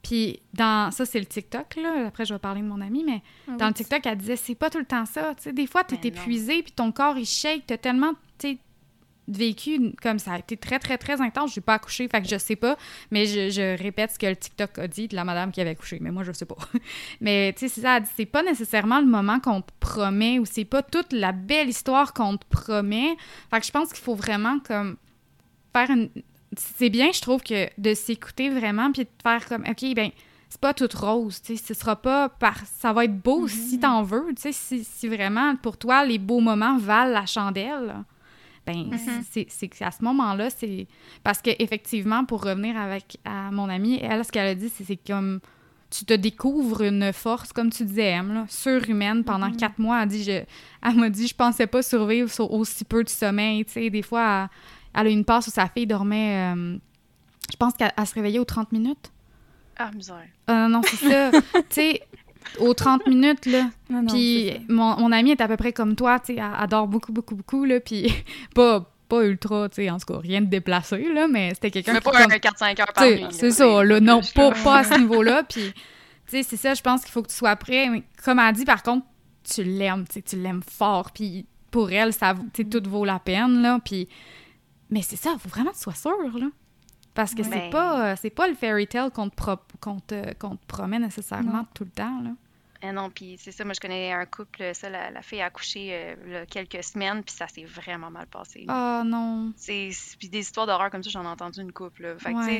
Puis dans ça c'est le TikTok là, après je vais parler de mon ami mais dans le TikTok elle disait c'est pas tout le temps ça, tu sais des fois tu es Mais non. épuisé puis ton corps il shake, tu tellement tu vécu comme ça a été très très très intense, j'ai pas accouché fait que je sais pas. Mais je, je répète ce que le TikTok a dit de la madame qui avait accouché. Mais moi je sais pas. mais tu sais c'est ça, c'est pas nécessairement le moment qu'on te promet ou c'est pas toute la belle histoire qu'on te promet. Fait que je pense qu'il faut vraiment comme faire une c'est bien, je trouve, que de s'écouter vraiment puis de faire comme, OK, ben c'est pas toute rose, tu sais, ce sera pas par... Ça va être beau si t'en veux, tu sais, si, si vraiment, pour toi, les beaux moments valent la chandelle, ben c'est c'est à ce moment-là, c'est... Parce que effectivement pour revenir avec à mon amie, elle, ce qu'elle a dit, c'est comme... Tu te découvres une force, comme tu disais, Em, là, surhumaine pendant quatre mois. Elle, dit, je, elle m'a dit, je pensais pas survivre sur aussi peu de sommeil. Tu sais, des fois, elle, elle a eu une passe où sa fille dormait, euh, je pense qu'elle elle se réveillait aux 30 minutes. Ah, misère. Euh, non, c'est ça. tu sais, aux 30 minutes, là. Non, non, Puis mon, mon amie est à peu près comme toi, tu sais, elle adore beaucoup, beaucoup, beaucoup, là. Puis pas, pas ultra, tu sais, en tout cas, rien de déplacé, là, mais c'était quelqu'un Mais qui... pas comme- un 4-5 heures par nuit. c'est ça, là, non, Je- pas, pas à ce niveau-là. Puis, tu sais, c'est ça, je pense qu'il faut que tu sois prêt. Mais comme elle dit, par contre, tu l'aimes, tu sais, tu l'aimes fort. Puis pour elle, ça, vaut- tu sais, tout vaut la peine, là. Puis, mais c'est ça, il faut vraiment que tu sois sûr, là. Parce que c'est pas, euh, c'est pas le fairy tale qu'on te, pro- qu'on te, te promet nécessairement Non. tout le temps, là. Ah non, puis c'est ça, moi je connais un couple, ça, la, la fille a accouché euh, là, quelques semaines, puis ça s'est vraiment mal passé. Ah non. C'est puis des histoires d'horreur comme ça, j'en ai entendu une couple. Là. Fait Ouais.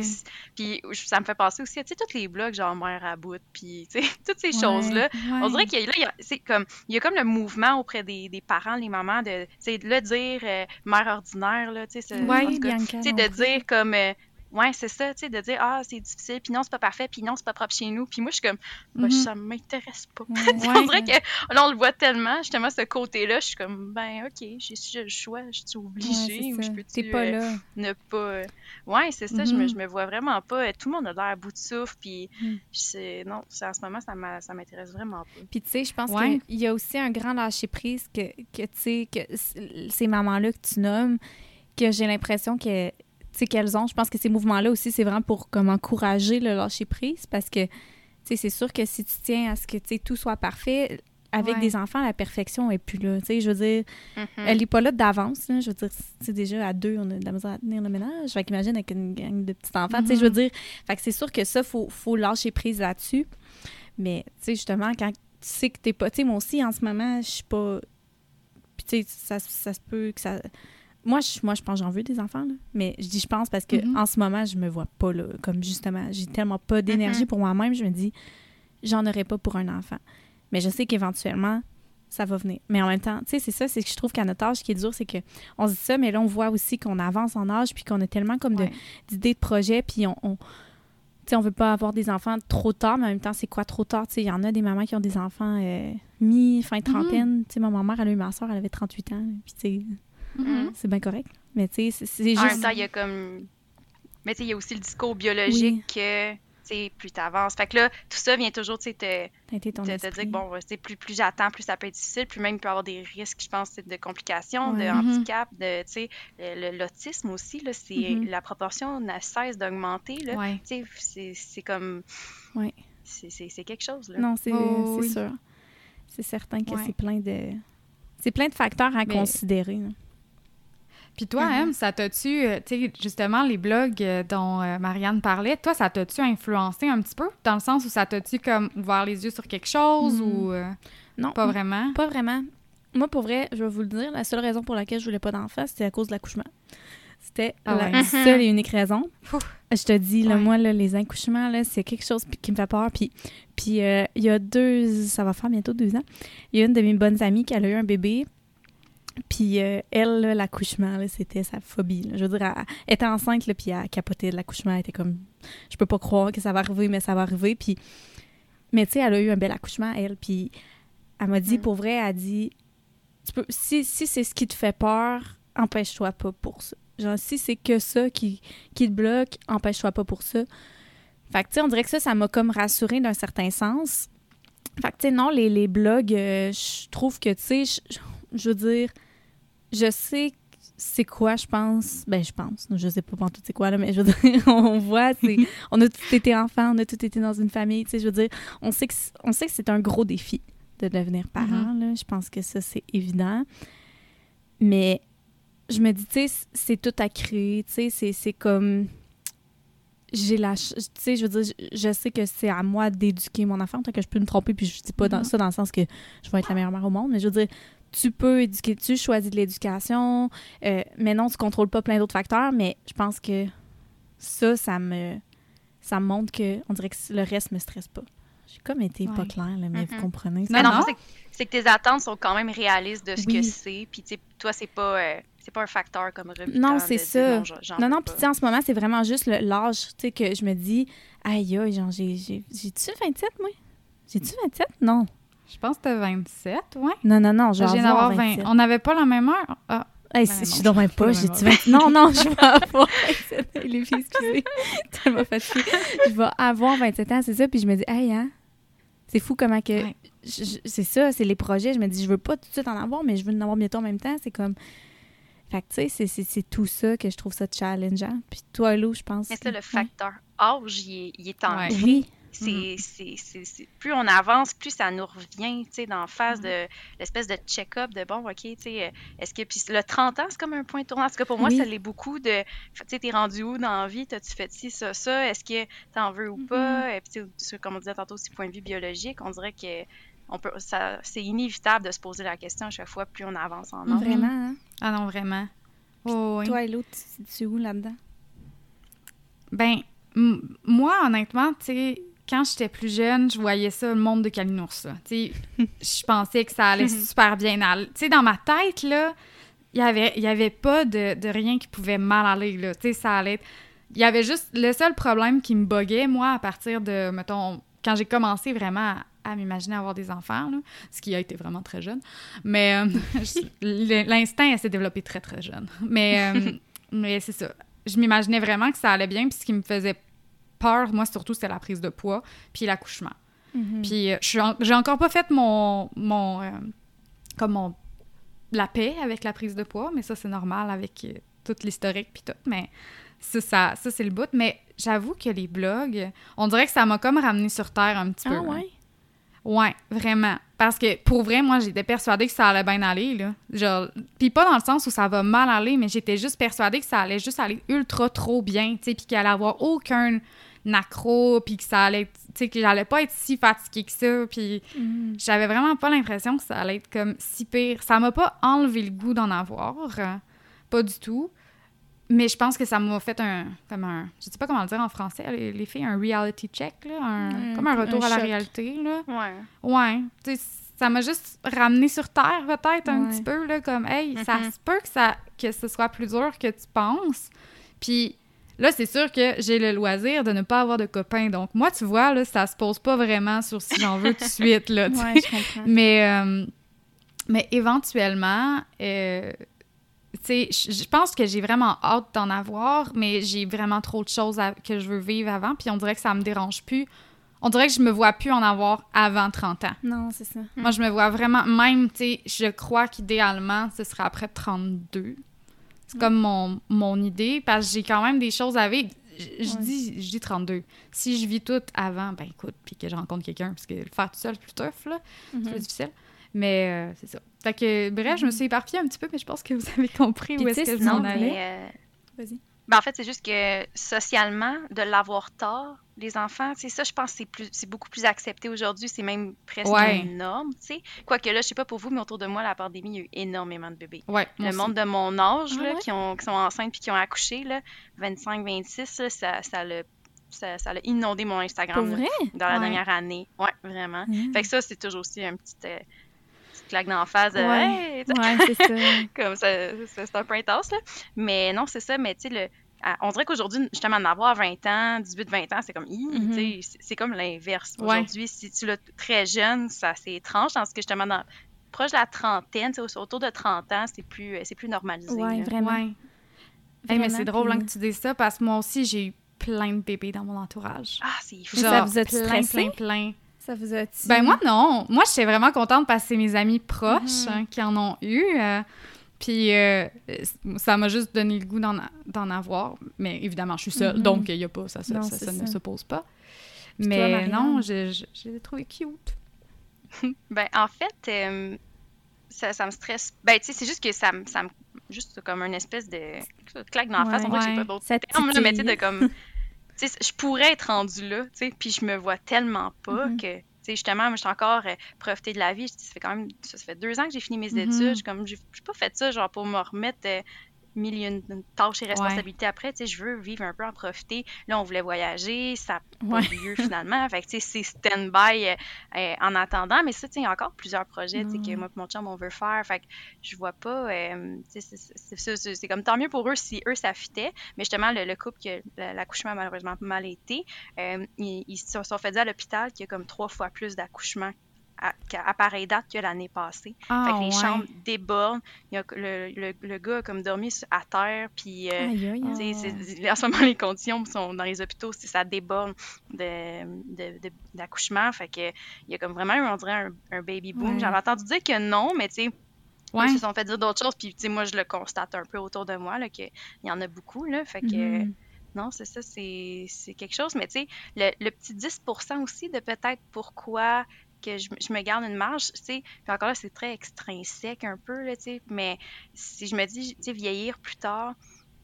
puis ça me fait penser aussi, à, tu sais, tous les blogs genre mère à bout, puis toutes ces Ouais. choses-là. On dirait qu'il y y y a comme le mouvement auprès des, des parents, les mamans, de, de le dire euh, mère ordinaire, là, tu sais, de dire comme, euh, ouais, c'est ça, tu sais, de dire, ah, c'est difficile, puis non, c'est pas parfait, puis non, c'est pas propre chez nous. Puis moi, je suis comme, bah, Mhm. ça m'intéresse pas. Ouais. on dirait que là, on le voit tellement, justement, ce côté-là, je suis comme, ben, ok, j'ai j'ai le choix, je suis Ouais, obligée, c'est ou je peux T'es pas là. ne pas. euh, Ouais, c'est ça, je, me, Mhm. je me vois vraiment pas. Tout le monde a l'air à bout de souffle, puis Mhm. je non, en ce moment, ça m'a- ça m'intéresse vraiment pas. Puis tu sais, je pense Ouais. qu'il y a aussi un grand lâcher-prise que, que tu sais, que ces mamans-là que tu nommes, que j'ai l'impression que qu'elles ont. Je pense que ces mouvements-là aussi, c'est vraiment pour comme encourager le lâcher-prise parce que tu sais, c'est sûr que si tu tiens à ce que tu sais, tout soit parfait, avec Ouais. des enfants, la perfection est plus là. Tu sais, je veux dire, Mhm. elle est pas là d'avance. Je veux dire, sais, déjà, à deux, on a de la misère à tenir le ménage. Fait qu'imagine avec une gang de petits-enfants. Tu sais, je veux dire, fait que c'est sûr que ça, faut, faut lâcher prise là-dessus. Mais, tu sais, justement, quand tu sais que t'es pas... Tu sais, moi aussi, en ce moment, je suis pas... Puis, tu sais, ça, ça se peut que ça... Moi, je, moi, je pense que j'en veux des enfants, là. Mais je dis je pense parce que Mhm. en ce moment, je me vois pas, là. Comme, justement, j'ai tellement pas d'énergie Mhm. pour moi-même. Je me dis, j'en aurais pas pour un enfant. Mais je sais qu'éventuellement, ça va venir. Mais en même temps, tu sais, c'est ça, c'est que je trouve qu'à notre âge, ce qui est dur, c'est que on se dit ça, mais là, on voit aussi qu'on avance en âge, puis qu'on a tellement comme Ouais. d'idées de, projets, puis on, on tu sais, on veut pas avoir des enfants trop tard, mais en même temps, c'est quoi trop tard? Tu sais, il y en a des mamans qui ont des enfants euh, mi-fin trentaine. Tu sais, ma mère, elle a eu ma soeur, elle avait 38 ans, puis tu Mhm. c'est bien correct. Mais tu sais, c'est- c'est En même juste... temps, il y a comme. Mais tu sais, il y a aussi le discours biologique que plus tu avances. Fait que là, tout ça vient toujours te, te, ton te, dire que bon, plus, plus j'attends, plus ça peut être difficile, plus même il peut y avoir des risques, je pense, de complications, de Mm-hmm. handicap, de, l'autisme aussi, là, c'est, Mm-hmm. la proportion ne cesse d'augmenter. Là, Ouais. Tu sais, c'est, c'est comme... Ouais. C'est, quelque chose, là. Non, c'est Oh, c'est oui. sûr. C'est certain que Ouais. c'est plein de... C'est plein de facteurs à Mais- considérer. là. Puis toi. Em, ça t'a-tu, euh, tu sais, justement, les blogs euh, dont euh, Marianne parlait, toi, ça t'a-tu influencé un petit peu? Dans le sens où ça t'a-tu comme ouvert les yeux sur quelque chose ou euh, Non, pas vraiment? Pas vraiment. Moi, pour vrai, je vais vous le dire, la seule raison pour laquelle je voulais pas d'enfant, c'était à cause de l'accouchement. C'était Ah la ouais. seule et unique raison. Je te dis, là, Ouais. moi, là, les accouchements, là, c'est quelque chose qui me fait peur. Puis, puis euh, il y a deux... Ça va faire bientôt deux ans. Il y a une de mes bonnes amies qui a eu un bébé. Puis euh, elle, l'accouchement, c'était sa phobie. là. Je veux dire, elle, elle était enceinte, là, puis elle capotait de l'accouchement. Elle était comme, je peux pas croire que ça va arriver, mais ça va arriver. Puis, mais tu sais, elle a eu un bel accouchement, elle. Puis elle m'a dit, Mm. pour vrai, elle a dit, tu peux, si, si c'est ce qui te fait peur, empêche-toi pas pour ça. Genre, si c'est que ça qui, qui te bloque, empêche-toi pas pour ça. Fait que, tu sais, on dirait que ça, ça m'a comme rassurée d'un certain sens. Fait que, tu sais, non, les, les blogs, euh, je trouve que, tu sais, je- veux dire, je sais c'est quoi, je pense. Ben, je pense. Je sais pas tout c'est quoi, là, mais je veux dire, on voit, c'est, on a tous été enfants, on a tous été dans une famille, tu sais, je veux dire, on sait que, on sait que c'est un gros défi de devenir parent, là. Je pense que ça, c'est évident. Mais je me dis, tu sais, c'est tout à créer, tu sais, c'est, c'est comme j'ai la tu sais je veux dire je, sais que c'est à moi d'éduquer mon enfant tant que je peux me tromper puis je dis pas dans Mhm. ça dans le sens que je vais être la meilleure mère au monde mais je veux dire tu peux éduquer tu choisis de l'éducation euh, mais non tu contrôles pas plein d'autres facteurs mais je pense que ça ça me ça me montre que on dirait que le reste me stresse pas j'ai comme été pas claire là, mais vous Mhm. comprenez Non, Mais non. fond, c'est que- c'est que tes attentes sont quand même réalistes de ce Oui. que c'est. Puis, toi, c'est pas, euh, c'est pas un facteur comme rebutant Non, de c'est dire, ça. non, j'en non non pas. puis tu sais en ce moment c'est vraiment juste l'âge tu sais que je me dis aïe aïe genre j'ai j'ai j'ai-tu 27 moi? J'ai-tu 27 non Je pense que t'as 27, ouais. non non non vais viens avoir d'avoir 27 20. On n'avait pas la même heure? Ah, Hey, Ben si, non, je suis pas pas, la j'ai même dit 20... Non, non, je vais avoir 27 ans. Les filles, excusez. tellement fatiguée. Je vais avoir 27 ans, c'est ça. Puis je me dis, hey, hein, c'est fou comment que... Ouais. C'est ça, c'est les projets. Je me dis, je veux pas tout de suite en avoir, mais je veux en avoir bientôt en même temps. C'est comme... Fait que, tu sais, c'est- c'est c'est tout ça que je trouve ça challengeant. Puis toi, Lou, je pense... Mais ça, le facteur âge, il est, il est en Ouais. Oui. C'est, c'est, c'est, c'est- plus on avance, plus ça nous revient, tu sais, dans la phase de l'espèce de check-up de bon, ok, tu sais, est-ce que puis le 30 ans, c'est comme un point tournant. En tout cas, pour moi, Oui. ça l'est beaucoup de, tu sais, t'es rendu où dans la vie, t'as-tu fait ci, ça, ça, est-ce que t'en veux ou pas, et puis tu sais, comme on disait tantôt, aussi point de vue biologique, on dirait que on peut, ça, c'est inévitable de se poser la question à chaque fois, plus on avance en âge. Vraiment, hein? ah non, vraiment. Oh, oui. Toi et l'autre, tu tu es où là-dedans? Ben, m- moi, honnêtement, tu sais, quand j'étais plus jeune, je voyais ça, le monde de Kalinours, là. Tu sais, je pensais que ça allait super bien. Tu sais, dans ma tête, là, il y avait, y avait pas de, de rien qui pouvait mal aller, là. Tu sais, ça allait être... Il y avait juste... Le seul problème qui me boguait, moi, à partir de, mettons, quand j'ai commencé vraiment à, à m'imaginer avoir des enfants, là, ce qui a été vraiment très jeune, mais euh, l'instinct, elle s'est développé très, très jeune. Mais, euh, mais c'est ça. Je m'imaginais vraiment que ça allait bien, puis ce qui me faisait peur, moi, surtout, c'était la prise de poids, puis l'accouchement. Mhm. Puis euh, en- j'ai encore pas fait mon, mon euh, comme mon la paix avec la prise de poids, mais ça c'est normal avec euh, tout l'historique puis tout. Mais ça, ça, ça, c'est le bout. Mais j'avoue que les blogs, on dirait que ça m'a comme ramené sur terre un petit peu. Ah là. ouais? Ouais, vraiment. Parce que pour vrai, moi, j'étais persuadée que ça allait bien aller, là. Genre, puis pas dans le sens où ça va mal aller, mais j'étais juste persuadée que ça allait juste aller ultra trop bien, tu sais, puis qu'il allait avoir aucun accro, puis que ça allait, tu sais, que j'allais pas être si fatiguée que ça, puis Mhm. j'avais vraiment pas l'impression que ça allait être comme si pire. Ça m'a pas enlevé le goût d'en avoir, euh, pas du tout. Mais je pense que ça m'a fait un, comme un, je sais pas comment le dire en français, les, les filles, un reality check, là, un- Un- comme un retour un à la réalité, là. Ouais. Ouais, tu sais, ça m'a juste ramené sur terre peut-être un Ouais. petit peu là comme hey, ça Mhm. se peut que ça que ce soit plus dur que tu penses. Puis là, c'est sûr que j'ai le loisir de ne pas avoir de copains. Donc moi, tu vois là, ça se pose pas vraiment sur si j'en veux tout de suite là. Ouais, je comprends. Mais, euh, mais éventuellement, euh, sais, je je pense que j'ai vraiment hâte d'en avoir, mais j'ai vraiment trop de choses à- que je veux vivre avant, puis on dirait que ça me dérange plus. On dirait que je me vois plus en avoir avant 30 ans. Non, c'est ça. Moi, je me vois vraiment, même, tu sais, je crois qu'idéalement, ce serait après 32. C'est comme mon, mon idée, parce que j'ai quand même des choses à vivre. Je, je Ouais. dis, je dis 32. Si je vis tout avant, ben écoute, puis que je rencontre quelqu'un, parce que le faire tout seul, c'est plus tough, là. C'est Mhm. plus difficile. Mais euh, c'est ça. Fait que, bref, je me suis éparpillée un petit peu, mais je pense que vous avez compris Puis où est-ce que je m'en allais. euh, Vas-y. ben, en fait, c'est juste que socialement, de l'avoir tard, les enfants, c'est ça, je pense que c'est plus c'est beaucoup plus accepté aujourd'hui. C'est même presque Ouais. une norme, tu sais. Quoique là, je sais pas pour vous, mais autour de moi, la pandémie, il y a eu énormément de bébés. Ouais, le aussi. monde de mon âge, Ah là, ouais? qui, ont, qui sont enceintes puis qui ont accouché, là, 25-26, là, ça, ça l'a ça, ça l'a inondé mon Instagram là, vrai? dans la Ouais. dernière année. Ouais, vraiment. Mm. Fait que ça, c'est toujours aussi un petit euh, petite claque d'en face. Ouais. Hey, c'est ça. comme ça, ça- c'est un peu intense, là. Mais non, c'est ça. Mais tu sais, le- on dirait qu'aujourd'hui, justement, d'en avoir 20 ans, 18-20 ans, c'est comme, sais, c'est- comme l'inverse. Ouais. Aujourd'hui, si tu l'as très jeune, ça c'est étrange, tandis que justement, dans, proche de la trentaine, autour de 30 ans, c'est plus, euh, c'est plus normalisé. Ouais, là. vraiment. Ouais. Hey, mais c'est drôle hein, que tu dises ça, parce que moi aussi, j'ai eu plein de bébés dans mon entourage. Ah, c'est fou. Ça vous a plein, stressé? plein, plein. Ça vous a Ben moi, non. Moi, j'étais vraiment contente parce que c'est mes amis proches Mhm. hein, qui en ont eu. euh, puis euh, ça m'a juste donné le goût d'en avoir. Mais évidemment, je suis seule, Mhm. donc il y a pas, ça, ça, Non, ça, c'est ça ne se pose pas. Puis Mais non, je, je, je les ai trouvés cute. Ben, en fait, euh, ça, ça me stresse. Ben, tu sais, c'est juste que ça me, ça me. Juste comme une espèce de claque dans la face. Ouais. On dirait que j'ai Ouais. pas d'autres termes, là, mais tu sais, de comme. Tu sais, je pourrais être rendue là, tu sais, puis je me vois tellement pas Mhm. que. Tu sais, justement, moi, je suis encore euh, profiter de la vie. Ça fait quand même. Ça, ça fait deux ans que j'ai fini mes Mhm. études. J'ai comme. J'ai pas fait ça, genre, pour me remettre. euh, mille tâches et responsabilités après, tu sais, je veux vivre un peu, en profiter. Là, on voulait voyager, ça n'a pas Ouais. eu lieu finalement. Fait que, tu sais, c'est stand-by euh, euh, en attendant. Mais ça, tu sais, il y a encore plusieurs projets, tu sais, que moi et mon chum, on veut faire. Fait que je vois pas, euh, tu sais, c'est- comme tant mieux pour eux si eux, ça fitait. Mais justement, le, le couple, que la- l'accouchement a malheureusement mal été, ils, ils se sont fait dire à l'hôpital qu'il y a comme trois fois plus d'accouchements à, pareille date que l'année passée. Ah, fait que les ouais. chambres débordent. Il y a, le, le, le gars a comme dormi à terre, puis... euh, Aïe, en ce moment, les conditions sont dans les hôpitaux, c'est- ça déborde de- de- de- d'accouchement. fait que il y a comme vraiment on dirait, un, un baby boom. Ouais. J'avais entendu dire que non, mais tu sais, Ouais. ils se sont fait dire d'autres choses. Puis, tu sais, moi, je le constate un peu autour de moi, là, qu'il y en a beaucoup, là. Fait que, Mhm. non, c'est ça, c'est c'est quelque chose. Mais tu sais, le, le petit 10% aussi de peut-être pourquoi que je, je me garde une marge, tu sais. Puis encore là, c'est très extrinsèque un peu, là, tu sais. Mais si je me dis, tu sais, vieillir plus tard,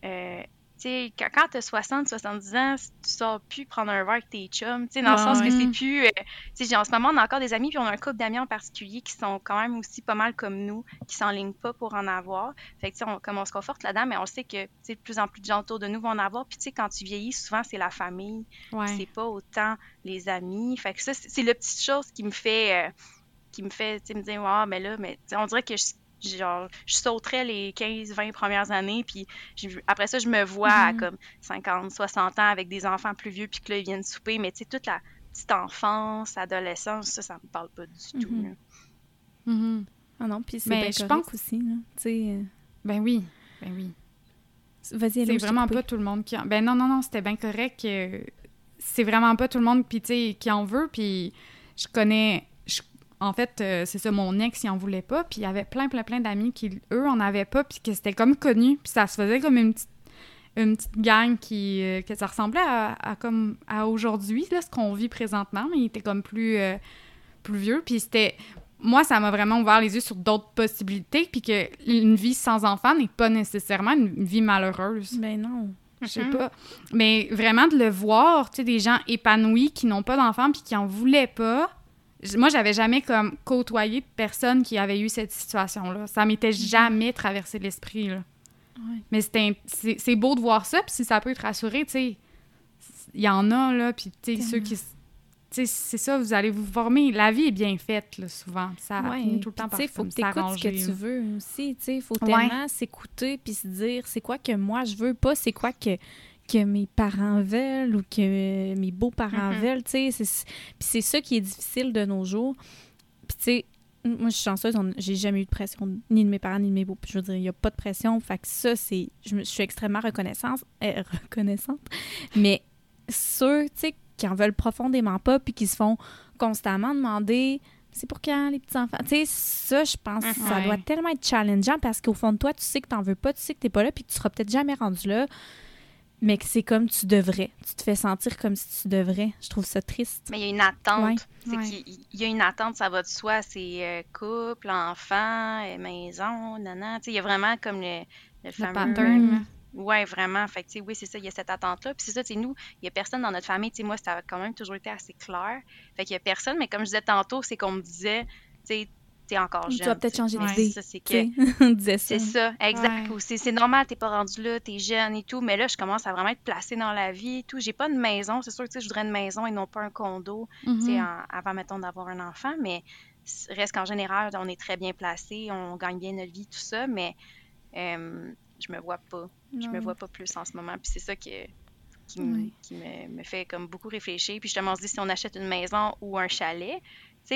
euh, sais, quand, t'as 60, 70 ans, tu sors plus prendre un verre avec tes chums, tu sais, dans le sens que c'est plus... euh, tu sais, en ce moment, on a encore des amis, puis on a un couple d'amis en particulier qui sont quand même aussi pas mal comme nous, qui s'enlignent pas pour en avoir. Fait que, tu sais, on, comme on se conforte là-dedans, mais on sait que, tu sais, de plus en plus de gens autour de nous vont en avoir. Puis, tu sais, quand tu vieillis, souvent, c'est la famille, Ouais. c'est pas autant les amis. Fait que ça, c'est c'est la petite chose qui me fait, euh, qui me fait, tu sais, me dire, wow, mais là, mais, on dirait que je, genre, je sauterais les 15, 20 premières années, puis j'ai- après ça, je me vois à Mhm. comme 50, 60 ans avec des enfants plus vieux, puis que là, ils viennent souper, mais tu sais, toute la petite enfance, adolescence, ça, ça me parle pas du tout. Là. Mhm. Ah non, puis c'est Mais bien je correct pense- aussi, là. Tu sais, euh, Ben oui. Ben oui. Vas-y, C'est vraiment pas tout le monde qui en... Ben non, non, non, c'était bien correct. que C'est vraiment pas tout le monde puis tu sais, qui en veut. Puis je connais... En fait, euh, c'est ça, mon ex, il en voulait pas. Puis il y avait plein, plein, plein d'amis qui, eux, en avaient pas. Puis que c'était comme connu. Puis ça se faisait comme une petite, une petite gang qui... euh, que ça ressemblait à, à comme à aujourd'hui, là, ce qu'on vit présentement. Mais il était comme plus, euh, plus vieux. Puis c'était... Moi, ça m'a vraiment ouvert les yeux sur d'autres possibilités. Puis que une vie sans enfant n'est pas nécessairement une vie malheureuse. Ben non. Je sais Mhm. pas. Mais vraiment de le voir, tu sais, des gens épanouis qui n'ont pas d'enfants puis qui en voulaient pas. Moi, j'avais jamais comme côtoyé de personnes qui avaient eu cette situation-là. Ça m'était jamais traversé l'esprit. Mais c'est c'est beau de voir ça, puis si ça peut te rassurer, tu sais, il y en a, là, puis tu sais, ceux qui... s- Tu sais, c'est ça, vous allez vous former. La vie est bien faite, là, souvent. Ça Ouais. finit tout le temps par sais, faut que tu écoutes ce que tu veux aussi. Sais, faut Ouais. tellement s'écouter puis se dire c'est quoi que moi je veux, pas c'est quoi que, que mes parents veulent ou que mes beaux-parents Mhm. veulent. Tu sais, c'est- puis c'est ça qui est difficile de nos jours. Puis tu sais, moi, je suis chanceuse, j'ai jamais eu de pression ni de mes parents ni de mes beaux. Je veux dire, il n'y a pas de pression. Fait que ça, c'est. Je, suis extrêmement reconnaissante. euh, reconnaissante. Mais ceux, tu sais, qui en veulent profondément pas puis qui se font constamment demander c'est pour quand les petits-enfants? Tu sais, ça, je pense que ça Ouais. doit tellement être challengeant parce qu'au fond de toi, tu sais que t'en veux pas, tu sais que t'es pas là puis que tu seras peut-être jamais rendu là, mais que c'est comme tu devrais. Tu te fais sentir comme si tu devrais. Je trouve ça triste. Mais il y a une attente. Ouais. C'est Ouais. qu'il il y a une attente, ça va de soi. C'est euh, couple, enfant, euh, maison, nana. Tu sais, il y a vraiment comme le, le Le fameux... pattern. Ouais, vraiment. Fait que, tu sais, oui, c'est ça, il y a cette attente-là. Puis c'est ça, nous, il y a personne dans notre famille. Tu sais, moi, ça a quand même toujours été assez clair. Fait qu'il y a personne, mais comme je disais tantôt, c'est qu'on me disait, tu sais, t'es encore jeune. Tu vas peut-être changer d'idée. Ça, c'est que... sais, on disait ça. C'est ça, exact. Ouais. C'est c'est normal, t'es pas rendu là, t'es jeune et tout, mais là, je commence à vraiment être placée dans la vie et tout. J'ai pas de maison, c'est sûr que tu sais, je voudrais une maison et non pas un condo, tu sais, Mhm. en- avant, mettons, d'avoir un enfant, mais reste qu'en général, on est très bien placé, on gagne bien notre vie, tout ça, mais euh, je me vois pas. Je me vois pas plus en ce moment, puis c'est ça que, qui, me- Ouais. qui me, me fait comme beaucoup réfléchir. Puis justement, on se dit si on achète une maison ou un chalet,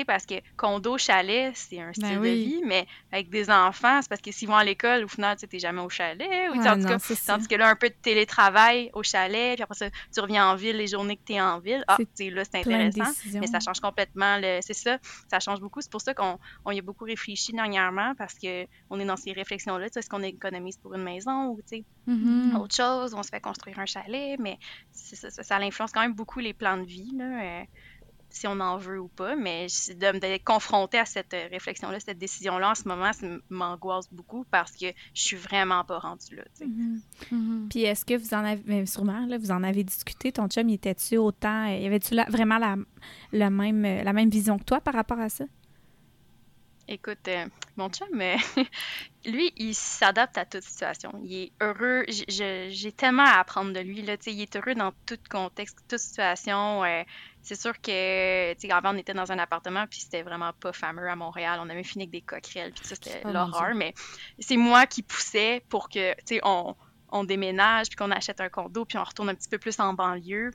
sais, parce que condo, chalet, c'est un style Ben de oui. vie, mais avec des enfants, c'est parce que s'ils vont à l'école, au final, tu t'es jamais au chalet. Ou, en tout non, cas, ça. Tandis que là, un peu de télétravail au chalet, puis après ça, tu reviens en ville les journées que tu es en ville. Ah, là, c'est de intéressant. Mais ça change complètement. Le... C'est ça, ça change beaucoup. C'est pour ça qu'on on y a beaucoup réfléchi dernièrement parce qu'on est dans ces réflexions-là. Tu sais, Est-ce qu'on économise pour une maison ou tu sais, Mhm. autre chose, on se fait construire un chalet? Mais c'est ça, ça, ça influence quand même beaucoup les plans de vie, là, euh, si on en veut ou pas. Mais de d'être confronté à cette euh, réflexion-là, cette décision-là en ce moment, ça m'angoisse beaucoup parce que je suis vraiment pas rendue là. Mhm. Puis est-ce que vous en avez, mais sûrement, là, vous en avez discuté, ton chum, il était-tu autant, y avait-tu la- vraiment la, la même, euh, la même vision que toi par rapport à ça? Écoute, euh, mon chum, euh, lui, il s'adapte à toute situation. Il est heureux. J'ai tellement à apprendre de lui. Là, Tu sais, il est heureux dans tout contexte, toute situation. euh, c'est sûr que, tu sais, avant, on était dans un appartement, puis c'était vraiment pas fameux à Montréal. On avait fini avec des coquerelles, puis ça, c'était Oh, l'horreur. Mais c'est moi qui poussais pour que, tu sais, on, on déménage, puis qu'on achète un condo, puis on retourne un petit peu plus en banlieue.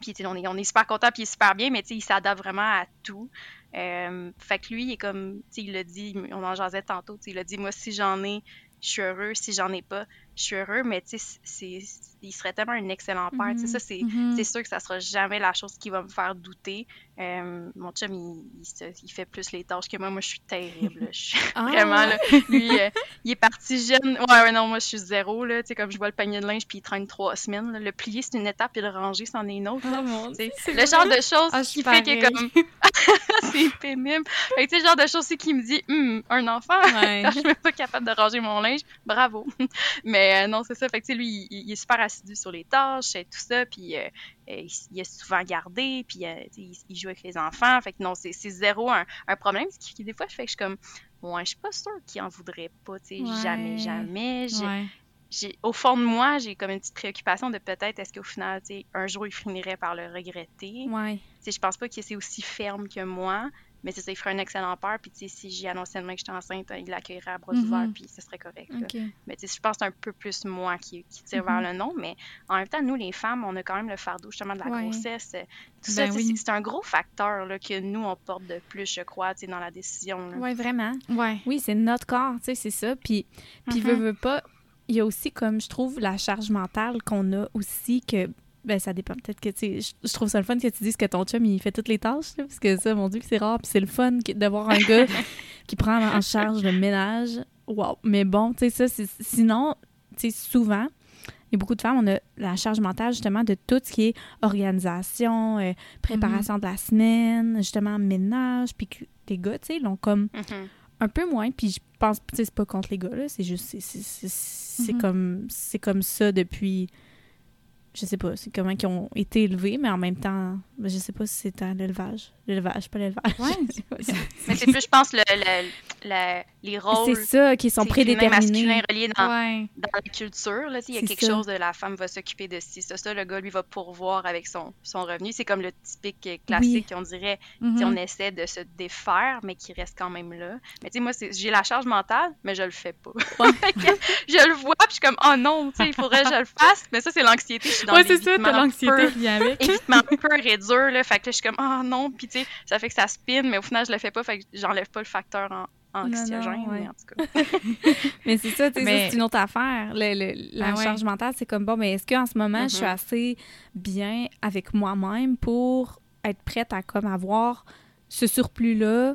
Puis, tu sais, on est, on est super content, puis il est super bien, mais tu sais, il s'adapte vraiment à tout. Euh, fait que lui, il est comme, tu sais, il l'a dit, on en jasait tantôt, tu sais, il a dit, moi, si j'en ai, je suis heureux, si j'en ai pas, je suis heureux, mais tu sais, il serait tellement un excellent père, tu sais, ça, c'est, Mhm. c'est sûr que ça sera jamais la chose qui va me faire douter. Euh, mon chum, il, il se- il fait plus les tâches que moi, moi, je suis terrible, là. je suis Ah! vraiment, là, lui, euh, il est parti jeune, ouais, ouais, non, moi, je suis zéro, là, tu sais, comme je vois le panier de linge, puis il traîne trois semaines, là. le plier, c'est une étape, et le ranger, c'en est une autre. Oh mon Dieu, le genre de choses Ah, qui fait que comme c'est pénible. Tu sais, le genre de choses qui me dit Hum, un enfant? Ouais. je suis même pas capable de ranger mon linge, bravo. Mais euh, non, c'est ça. Fait que lui, il, il est super assidu sur les tâches et tout ça, puis euh, euh, il, il est souvent gardé, puis euh, il, il joue avec les enfants. Fait que non, c'est zéro un, un problème. Ce qui, des fois, je fais que je suis comme Ouais, je suis pas sûre qu'il en voudrait pas, tu sais, Ouais. jamais, jamais. Ouais. au fond de moi, j'ai comme une petite préoccupation de peut-être est-ce qu'au final, tu sais, un jour, il finirait par le regretter? Ouais. Tu sais, je pense pas qu'il c'est aussi ferme que moi, mais c'est ça, il ferait un excellent père. Puis, tu sais, si j'y annonçais demain que j'étais enceinte, il l'accueillerait à bras Mhm. ouverts, puis ce serait correct. là. OK. Mais, tu sais, je pense que c'est un peu plus moi qui, qui tire vers le non. Mais en même temps, nous, les femmes, on a quand même le fardeau, justement, de la Ouais. grossesse. euh, Tout ça, Ben tu sais, oui. c'est- c'est un gros facteur là, que nous, on porte de plus, je crois, tu sais, dans la décision. Ouais, vraiment. Ouais. Oui, c'est notre corps, tu sais, c'est ça. Puis, puis Mhm. veux, veux pas, il y a aussi, comme je trouve, la charge mentale qu'on a aussi que. Ben, ça dépend. Peut-être que, tu sais, je, trouve ça le fun que tu dises que ton chum, il fait toutes les tâches, là, parce que ça, mon Dieu, c'est rare. Puis c'est le fun d'avoir un gars qui prend en charge le ménage. Wow. Mais bon, tu sais, ça, c'est- sinon, tu sais, souvent, il y a beaucoup de femmes, on a la charge mentale, justement, de tout ce qui est organisation, euh, préparation de la semaine, justement, ménage, puis que les gars, tu sais, l'ont comme Mhm. un peu moins puis je pense tu sais c'est pas contre les gars là c'est juste c'est c'est- c'est- c'est Mhm. comme c'est comme ça depuis je sais pas c'est comment ils ont été élevés mais en même temps ben, je sais pas si c'est à l'élevage l'élevage pas l'élevage Ouais. Mais c'est plus, je pense, le, le- le- les rôles. c'est ça qui sont prédéterminés masculin reliés dans, Ouais. dans la culture, là, il y a quelque ça. chose de la femme va s'occuper de ci, ça, ça, le gars, lui, va pourvoir avec son, son revenu. C'est comme le typique classique, on dirait, Mhm. on essaie de se défaire, mais qui reste quand même là. Mais tu sais, moi, c'est- j'ai la charge mentale, mais je le fais pas. Je le vois, puis je suis comme, oh non, tu sais, il faudrait que je le fasse. Mais ça, c'est l'anxiété. Dans Ouais, c'est ça, t'as l'anxiété qui vient avec. évitements purs et durs, là. Fait que là, je suis comme, ah non, puis tu sais, ça fait que ça spin, mais au final, je le fais pas, fait que j'enlève pas le facteur en- anxiogène, ouais. en tout cas. Mais c'est ça, tu sais, ça, Mais- c'est une autre affaire. Le- le- la Ah ouais. charge mentale, c'est comme, bon, mais est-ce qu'en ce moment, je suis Mhm. assez bien avec moi-même pour être prête à comme avoir ce surplus-là?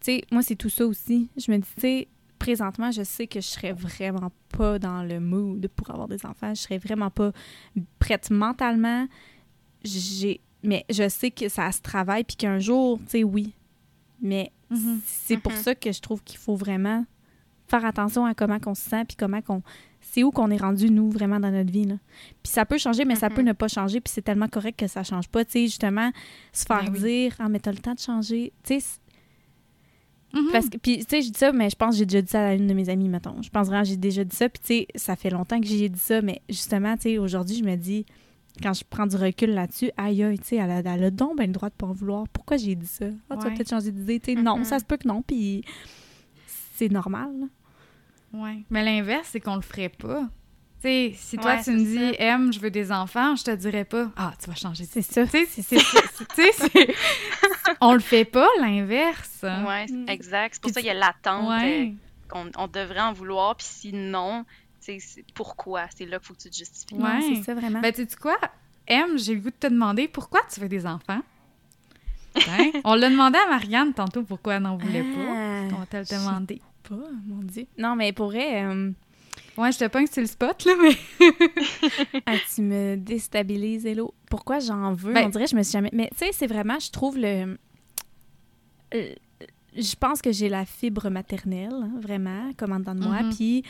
Tu sais, moi, c'est tout ça aussi. Je me dis, tu sais, présentement, je sais que je serais vraiment pas dans le mood pour avoir des enfants. Je serais vraiment pas prête mentalement. J'ai... Mais je sais que ça se travaille, puis qu'un jour, tu sais, oui. Mais Mhm. c'est pour Mhm. ça que je trouve qu'il faut vraiment faire attention à comment on se sent, puis comment qu'on... C'est où qu'on est rendu, nous, vraiment, dans notre vie, là. Puis ça peut changer, mais ça Mhm. peut ne pas changer, puis c'est tellement correct que ça change pas. Tu sais, justement, se faire Ben oui. dire « Ah, mais t'as le temps de changer. » Tu sais, Mhm. parce que... Puis, tu sais, je dis ça, mais je pense que j'ai déjà dit ça à une de mes amies, mettons. Je pense vraiment que j'ai déjà dit ça, puis tu sais, ça fait longtemps que j'ai dit ça, mais justement, tu sais, aujourd'hui, je me dis... Quand je prends du recul là-dessus, aïe, aïe, tu sais, elle a, elle a donc ben le droit de pas en vouloir. Pourquoi j'ai dit ça? Ah, tu vas Ouais. peut-être changer d'idée. Tu sais, non, Mhm. ça se peut que non, puis c'est normal. là. Ouais. Mais l'inverse, c'est qu'on le ferait pas. Tu sais, si toi, Ouais, tu me dis, ça. M, je veux des enfants, je te dirais pas, ah, tu vas changer de C'est ça. Tu sais, on le fait pas, l'inverse. Ouais, Mm. exact. C'est pour ça qu'il y a l'attente Ouais. euh, qu'on on devrait en vouloir, puis sinon, tu sais, c'est pourquoi? C'est là qu'il faut que tu te justifies. Ouais. Ouais, c'est ça, vraiment. Ben, tu sais quoi? M, j'ai le goût de te demander pourquoi tu veux des enfants? Hein? On l'a demandé à Marianne tantôt pourquoi elle n'en voulait pas. On va te le demander. pas, mon Dieu. Non, mais pour vrai, euh, Ouais, je te pogne sur le spot, là, mais. ah, tu me déstabilises, Hello. Pourquoi j'en veux? Ben- On dirait que je me suis jamais... Mais tu sais, c'est vraiment, je trouve le... euh, je pense que j'ai la fibre maternelle, hein, vraiment, comme en dedans de moi. Mhm. Puis,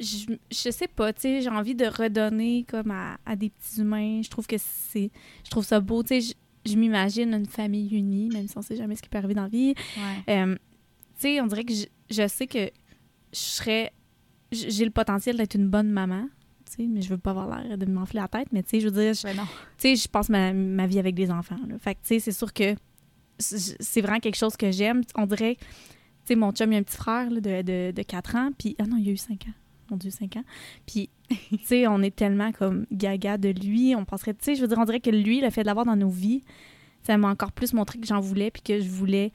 je, je sais pas, tu sais, j'ai envie de redonner comme à, à des petits humains. Je trouve que c'est... Je trouve ça beau, tu sais, je, je m'imagine une famille unie, même si on sait jamais ce qui peut arriver dans la vie. Ouais. Euh, tu sais, on dirait que je, je sais que je serais. J'ai le potentiel d'être une bonne maman, mais je veux pas avoir l'air de m'enfler la tête, mais tu sais, je veux dire, je- Ben je passe ma, ma vie avec des enfants. Là. Fait que, tu sais, c'est sûr que c'est vraiment quelque chose que j'aime. On dirait, tu sais, mon chum, il a un petit frère là, de, de, de 4 ans, puis, ah non, il a eu 5 ans. Mon Dieu, 5 ans. Puis, tu sais, on est tellement comme gaga de lui. On penserait, tu sais, je veux dire, on dirait que lui, le fait de l'avoir dans nos vies, ça m'a encore plus montré que j'en voulais, puis que je voulais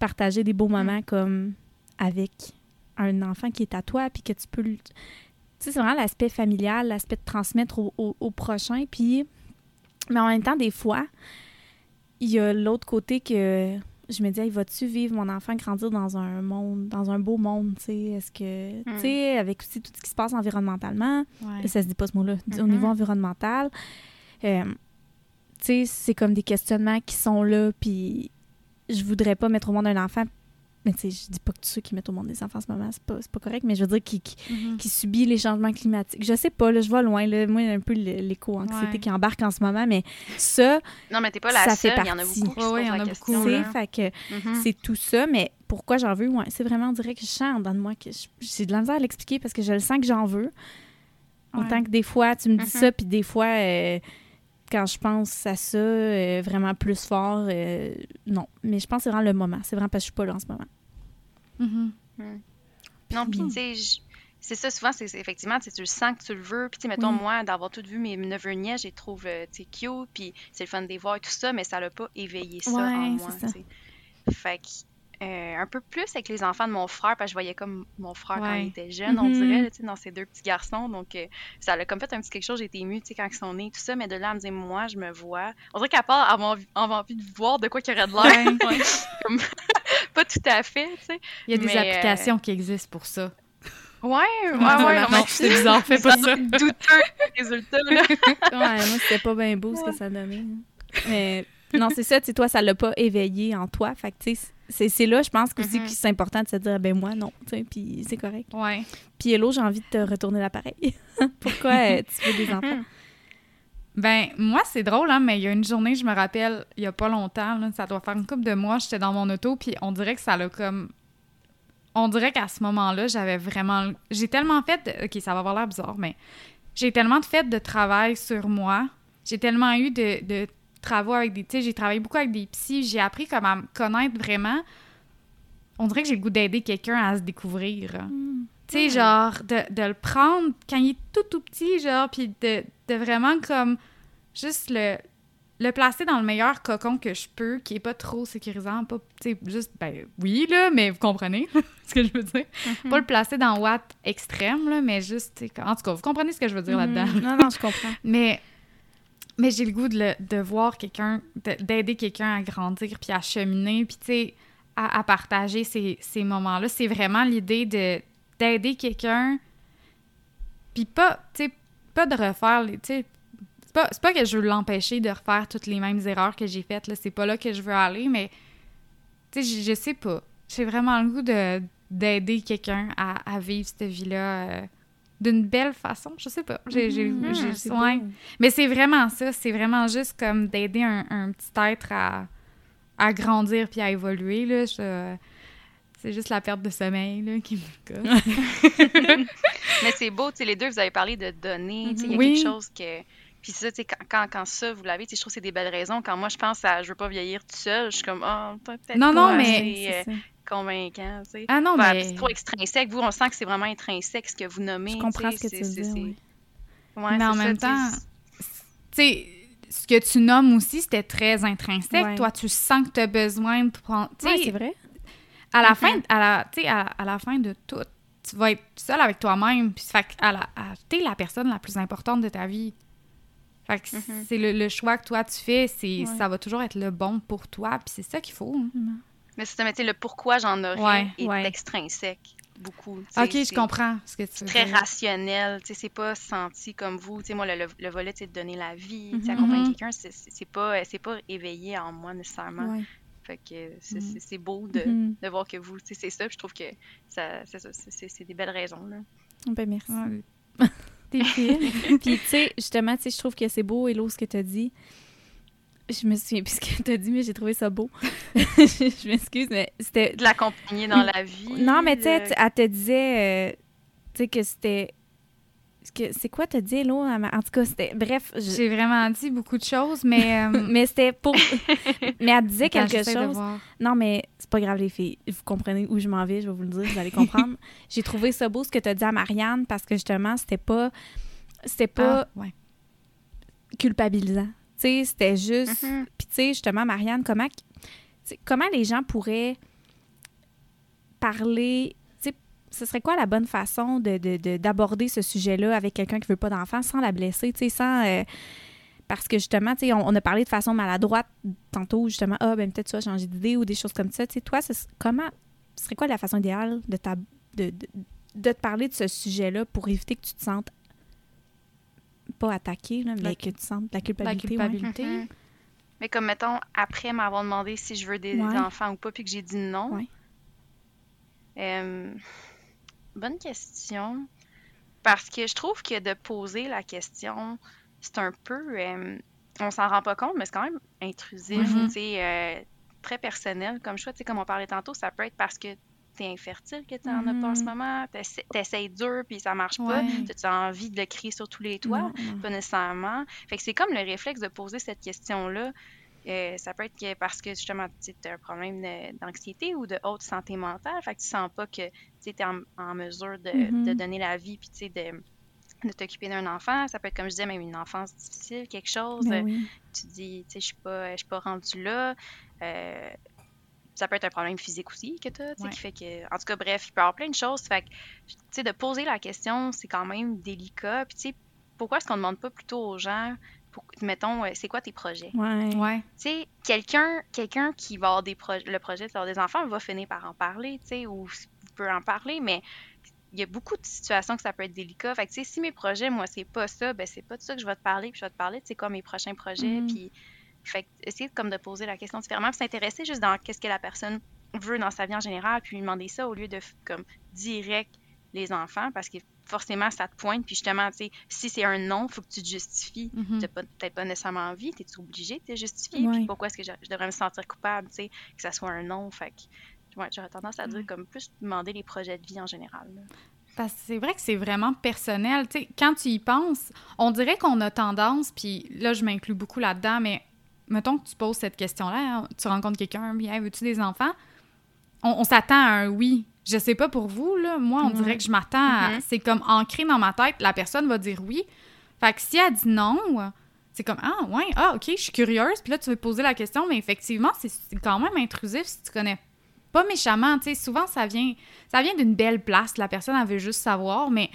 partager des beaux moments comme avec un enfant qui est à toi, puis que tu peux le- Tu sais, c'est vraiment l'aspect familial, l'aspect de transmettre au, au- au prochain. Puis, mais en même temps, des fois, il y a l'autre côté que je me dis, hey, vas-tu vivre mon enfant grandir dans un monde, dans un beau monde, tu sais? Est-ce que, tu Mm. sais, avec aussi tout ce qui se passe environnementalement, Ouais. ça se dit pas ce mot-là, au niveau environnemental, euh, tu sais, c'est comme des questionnements qui sont là, puis je voudrais pas mettre au monde un enfant. Mais tu sais, je dis pas que tous ceux qui mettent au monde des enfants en ce moment, c'est pas, c'est pas correct, mais je veux dire qui, qui, Mhm. qui subit les changements climatiques. Je sais pas, là, je vais loin, là. Moi, un peu l'éco-anxiété Ouais. qui embarque en ce moment, mais ça, Non, mais t'es pas la Ça seule, il y en a beaucoup posent il y en a beaucoup, c'est là. fait que Mhm. c'est tout ça, mais pourquoi j'en veux? Ouais, c'est vraiment, on dirait que je sens en dedans de moi que je- j'ai de la misère à l'expliquer parce que je le sens que j'en veux. Ouais. Autant que des fois, tu me dis Mhm. ça, puis des fois, euh, quand je pense à ça, euh, vraiment plus fort, euh, non. Mais je pense que c'est vraiment le moment. C'est vraiment parce que je suis pas là en ce moment. Mhm. Non, puis tu sais, c'est ça, souvent, c'est c'est- effectivement, tu le sens que tu le veux. Puis, tu sais, mettons, Oui. moi, d'avoir tout vu mes neveux nièces, je les trouve, euh, cute, puis c'est le fun de les voir et tout ça, mais ça l'a pas éveillé ça Ouais, en moi. Fait que, euh, un peu plus avec les enfants de mon frère, parce que je voyais comme mon frère quand il était jeune, on Mhm. dirait, là, tu sais, dans ses deux petits garçons. Donc, euh, ça l'a comme fait un petit quelque chose, j'ai été émue, tu sais, quand ils sont nés, tout ça, mais de là à me dire, moi, je me vois. On dirait qu'à part avoir envie, avoir envie de voir de quoi qu'il y aurait de l'air, Ouais. pas tout à fait, tu sais. Il y a des euh, applications qui existent pour ça. Ouais, ouais, ouais. Voilà, non, non, c'est bizarre, fais pas ça. douteux résultat là. Ouais, moi, c'était pas bien beau ce que ça donnait. Mais non, c'est ça, tu sais, toi, ça l'a pas éveillé en toi. Fait que, tu sais, c'est- c'est là, je pense aussi que c'est important de se dire, ben moi, non, tu sais, puis c'est correct. Ouais. Puis Hello, j'ai envie de te retourner l'appareil. Pourquoi euh, tu veux des enfants? Ben, moi, c'est drôle, hein, mais il y a une journée, je me rappelle, il y a pas longtemps, là, ça doit faire une couple de mois, j'étais dans mon auto, puis on dirait que ça l'a comme. On dirait qu'à ce moment-là, j'avais vraiment. J'ai tellement fait. de- Ok, ça va avoir l'air bizarre, mais j'ai tellement fait de travail sur moi. J'ai tellement eu de, de travaux avec des. Tu sais, j'ai travaillé beaucoup avec des psys, j'ai appris comme à me connaître vraiment. On dirait que j'ai le goût d'aider quelqu'un à se découvrir. Hmm. Tu sais, genre, de, de le prendre quand il est tout, tout petit, genre, puis de, de vraiment comme juste le, le placer dans le meilleur cocon que je peux, qui est pas trop sécurisant, pas, tu sais, juste, ben oui, là, mais vous comprenez ce que je veux dire. Mhm. Pas le placer dans Watt extrême, là, mais juste, en tout cas, vous comprenez ce que je veux dire là-dedans. Mhm. Non, non, je comprends. Mais, mais j'ai le goût de, le- de voir quelqu'un, de- d'aider quelqu'un à grandir, puis à cheminer, puis tu sais, à, partager ces, moments-là. C'est vraiment l'idée de d'aider quelqu'un, puis pas, pas de refaire tu sais, c'est pas, que je veux l'empêcher de refaire toutes les mêmes erreurs que j'ai faites, là, c'est pas là que je veux aller, mais, tu sais, je, je sais pas. J'ai vraiment le goût de d'aider quelqu'un à, à vivre cette vie-là euh, d'une belle façon. Je sais pas. J'ai, beau. Mais c'est vraiment ça. C'est vraiment juste comme d'aider un, un petit être à, à grandir puis à évoluer. Là. Je- c'est juste la perte de sommeil là, qui me gosse. Mais c'est beau, tu sais, les deux, vous avez parlé de donner, tu sais, il y a Mhm. Oui. quelque chose que... Puis ça, tu sais, quand, quand, quand ça, vous l'avez, tu sais, je trouve que c'est des belles raisons. Quand moi, je pense à « je veux pas vieillir tout seul », je suis comme « oh, peut-être Non, pas non, mais euh. Convaincant, tu sais. Ah non, mais... c'est trop extrinsèque. Vous, on sent que c'est vraiment intrinsèque, ce que vous nommez. Je comprends tu ce que tu c'est- veux dire. oui. ouais, Mais en ça, même temps, tu sais, ce que tu nommes aussi, c'était très intrinsèque. Ouais. Toi, tu sens que tu as besoin de prendre... sais, c'est vrai. à la fin, à la, tu sais, à, à la fin de tout, tu vas être seul avec toi-même. Puis, fait que à la, à- t'es la personne la plus importante de ta vie. Fait que Mhm. c'est le, le choix que toi tu fais, c'est Ouais. ça va toujours être le bon pour toi. Puis c'est ça qu'il faut. hein. Mais c'est mais tu le pourquoi j'en aurais Ouais, est ouais. extrinsèque, beaucoup. tu Ok, je comprends ce que tu très dire. rationnel, tu sais, c'est pas senti comme vous. Tu sais, moi, le, le, le volet, c'est de donner la vie, tu sais, Mhm. accompagner Mhm. quelqu'un, c'est- pas, pas éveillé en moi nécessairement. Ouais. Fait que c'est Mhm. beau de, Mhm. de voir que vous, tu sais, c'est ça, je trouve que ça, c'est des belles raisons, là. Ben, merci. Ouais. T'es fine. Puis, tu sais, justement, tu sais, je trouve que c'est beau, Hello, ce que t'as dit. Je me souviens plus ce que t'as dit, mais j'ai trouvé ça beau. je m'excuse, mais c'était... De l'accompagner dans la vie. Non, mais tu sais, tu- elle te disait, euh, tu sais, que c'était... C'est quoi t'as dit, m'a- En tout cas, c'était... Bref, je- J'ai vraiment dit beaucoup de choses, mais. euh, mais c'était pour... mais elle disait attends, quelque chose... Non, mais c'est pas grave, les filles. Vous comprenez où je m'en vais, je vais vous le dire, vous allez comprendre. J'ai trouvé ça beau ce que tu as dit à Marianne parce que justement, c'était pas. C'était pas Ah, ouais. culpabilisant. Sais, c'était juste. Mhm. Puis, tu sais, justement, Marianne, comment, comment les gens pourraient parler. Tu sais, ce serait quoi la bonne façon de- de- de- d'aborder ce sujet-là avec quelqu'un qui veut pas d'enfant sans la blesser, tu sais, sans. euh, parce que justement, tu sais, on, on a parlé de façon maladroite tantôt, justement, ah, ben peut-être tu vas changer d'idée ou des choses comme ça. Tu sais, toi, ce- comment. Ce serait quoi la façon idéale de, ta, de, de, de te parler de ce sujet-là pour éviter que tu te sentes pas attaqué, là, mais La- que tu sentes la La culpabilité. ouais. culpabilité. Mhm. Mais comme, mettons, après m'avoir demandé si je veux des Ouais. enfants ou pas, puis que j'ai dit non. Ouais. Euh, bonne question. Parce que je trouve que de poser la question, c'est un peu. euh, on s'en rend pas compte, mais c'est quand même intrusif, tu sais, euh, très personnel comme choix. Tu sais, comme on parlait tantôt, ça peut être parce que t'es infertile que tu en as pas en ce Mhm. moment, t'essa- t'essayes dur puis ça marche pas, Ouais. tu as envie de le crier sur tous les toits? Pas nécessairement. Fait que c'est comme le réflexe de poser cette question-là. Euh, ça peut être que parce que justement tu as un problème d'anxiété ou de haute santé mentale, fait que tu sens pas que tu es en, en mesure de, Mhm. de donner la vie puis tu sais, de, de t'occuper d'un enfant. Ça peut être comme je disais, même une enfance difficile, quelque chose. Ben oui. Tu dis, tu sais, je suis pas, je suis pas rendue là. Euh, ça peut être un problème physique aussi que tu as, Ouais. qui fait que. En tout cas, bref, il peut y avoir plein de choses. Fait que, tu sais, de poser la question, c'est quand même délicat. Puis, tu sais, pourquoi est-ce qu'on ne demande pas plutôt aux gens, pour, mettons, euh, c'est quoi tes projets? Ouais. Ouais. Tu sais, quelqu'un quelqu'un qui va avoir des projets, le projet d'avoir des enfants va finir par en parler, tu sais, ou peut en parler, mais il y a beaucoup de situations que ça peut être délicat. Fait que, tu sais, si mes projets, moi, c'est pas ça, ben c'est pas de ça que je vais te parler, puis je vais te parler, tu sais, quoi mes prochains projets, Mhm. puis fait essayer comme de poser la question différemment, puis s'intéresser juste dans qu'est-ce que la personne veut dans sa vie en général, puis lui demander ça au lieu de comme direct les enfants, parce que forcément, ça te pointe, puis justement, tu sais, si c'est un non, faut que tu te justifies. T'as pas- peut-être pas nécessairement envie, t'es obligé de te justifier, puis pourquoi est-ce que je, je devrais me sentir coupable, tu sais, que ça soit un non, fait que, ouais, j'aurais tendance à dire comme plus demander les projets de vie en général. là. Parce que c'est vrai que c'est vraiment personnel. Tu sais, quand tu y penses, on dirait qu'on a tendance, puis là, je m'inclus beaucoup là-dedans, mais mettons que tu poses cette question-là, hein, tu rencontres quelqu'un, hey, veux-tu des enfants? On, on s'attend à un oui Je sais pas pour vous, là. Moi, on dirait que je m'attends à... Mhm. C'est comme ancré dans ma tête, la personne va dire oui. Fait que si elle dit non, c'est comme Ah, ouais, ah, ok, je suis curieuse. Puis là, tu veux poser la question, mais effectivement, c'est c'est quand même intrusif si tu connais pas méchamment. Tu sais, souvent, ça vient, ça vient d'une belle place. La personne, elle veut juste savoir, mais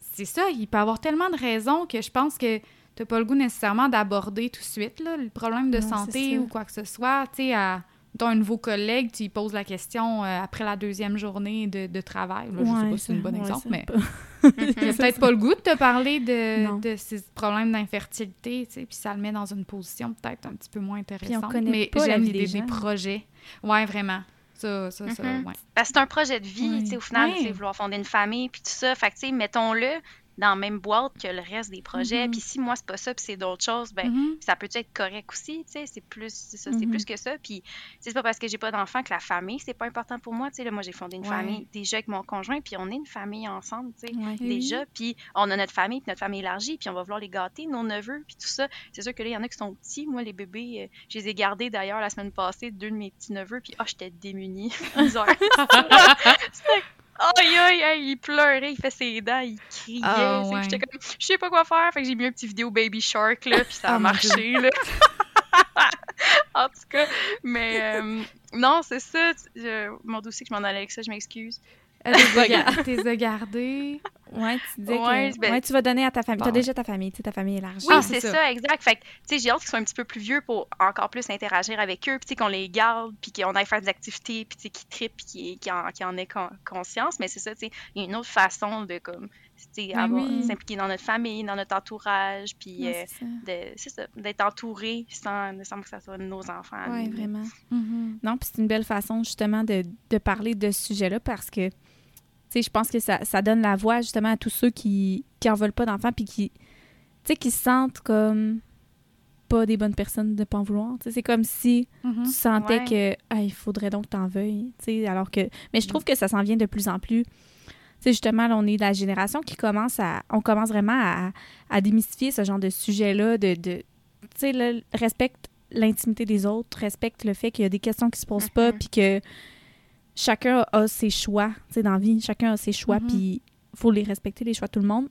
c'est ça, il peut avoir tellement de raisons que je pense que t'as pas le goût nécessairement d'aborder tout de suite là, le problème de Non, santé ou quoi que ce soit. Tu sais, à mettons, un nouveau collègue, tu lui poses la question euh, après la deuxième journée de, de travail. Là, je sais Ouais, pas si c'est un bon ouais, exemple, mais pas- il a peut-être pas le goût de te parler de, de ces problèmes d'infertilité, tu sais, puis ça le met dans une position peut-être un petit peu moins intéressante. connaît mais j'aime l'idée des projets. Ouais, vraiment. Ça, ça, ça, Mhm. ouais. Parce que c'est un projet de vie, Ouais. tu sais, au final, Ouais. tu sais, vouloir fonder une famille, puis tout ça. Fait que, tu sais, mettons-le dans la même boîte que le reste des projets. Mhm. Puis si moi, c'est pas ça, puis c'est d'autres choses, ben, Mhm. ça peut être correct aussi, tu sais? C'est plus, ça, c'est Mhm. plus que ça. Puis, c'est pas parce que j'ai pas d'enfant que la famille, c'est pas important pour moi, tu sais. là, Moi, j'ai fondé une Ouais. famille déjà avec mon conjoint, puis on est une famille ensemble, tu sais. Ouais. Déjà, puis on a notre famille, puis notre famille élargie, puis on va vouloir les gâter, nos neveux, puis tout ça. C'est sûr que là, il y en a qui sont petits. Moi, les bébés, euh, je les ai gardés d'ailleurs la semaine passée, deux de mes petits neveux, puis oh, j'étais démunie. Aïe, aïe, aïe, il pleurait, il fait ses dents, il criait. Ah, ouais. J'étais comme, je sais pas quoi faire. Fait que j'ai mis un petit vidéo Baby Shark, là, puis ça a mon marché, là. en tout cas, mais euh, non, c'est ça. Je... Mon dossier que je m'en allais avec ça, je m'excuse. Elle les a ga- t'es a gardés. Ouais, tu disais Ouais, que ben- ouais, tu vas donner à ta famille. Bon. T'as déjà ta famille, tu sais, ta famille élargie. Oui, Ah, c'est ça. ça. exact. Fait que, tu sais, j'ai hâte qu'ils soient un petit peu plus vieux pour encore plus interagir avec eux, puis tu sais, qu'on les garde, puis qu'on aille faire des activités, puis tu sais, qu'ils trippent, puis qu'ils qu'ils en, qu'ils en aient con- conscience. Mais c'est ça, tu sais, il y a une autre façon de, comme, tu sais, Mais avoir- oui. s'impliquer dans notre famille, dans notre entourage, puis euh, c'est ça. de- c'est ça, d'être entouré sans, sans que ça soit nos enfants. Ouais, nous. vraiment. Mhm. Non, puis c'est une belle façon justement de, de parler de ce sujet-là parce que, tu je pense que ça, ça donne la voix justement à tous ceux qui, qui en veulent pas d'enfants puis qui, tu sais, qui se sentent comme pas des bonnes personnes de pas en vouloir. C'est comme si Mhm. tu sentais Ouais. que ah, il faudrait donc que t'en veuilles, alors que mais je trouve que ça s'en vient de plus en plus. Tu sais, justement, là, on est la génération qui commence à on commence vraiment à, à démystifier ce genre de sujet-là de, de tu sais, là, respecte l'intimité des autres, respecte le fait qu'il y a des questions qui se posent pas Mhm. puis que chacun a ses choix, tu sais, dans la vie, chacun a ses choix Mhm. puis faut les respecter les choix de tout le monde.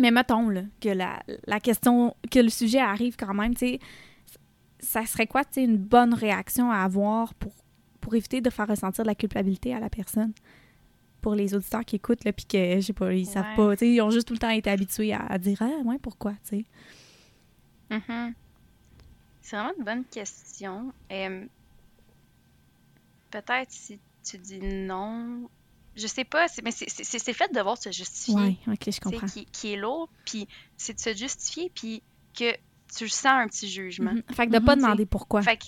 Mais mettons là, que la, la question, que le sujet arrive quand même, tu sais, ça serait quoi, tu sais, une bonne réaction à avoir pour, pour éviter de faire ressentir de la culpabilité à la personne? Pour les auditeurs qui écoutent, là, puis que, je sais pas, ils savent pas, tu sais, ils ont juste tout le temps été habitués à, à dire « Ah, ouais, pourquoi? » tu sais? Mhm. C'est vraiment une bonne question. Euh, Peut-être si tu dis non, je sais pas, c'est- mais c'est le fait de devoir se justifier. Ouais, ok, je comprends. qui, qui est lourd, puis c'est de se justifier, puis que tu sens un petit jugement. Mhm. Fait que de pas Mhm, demander pourquoi. Fait que,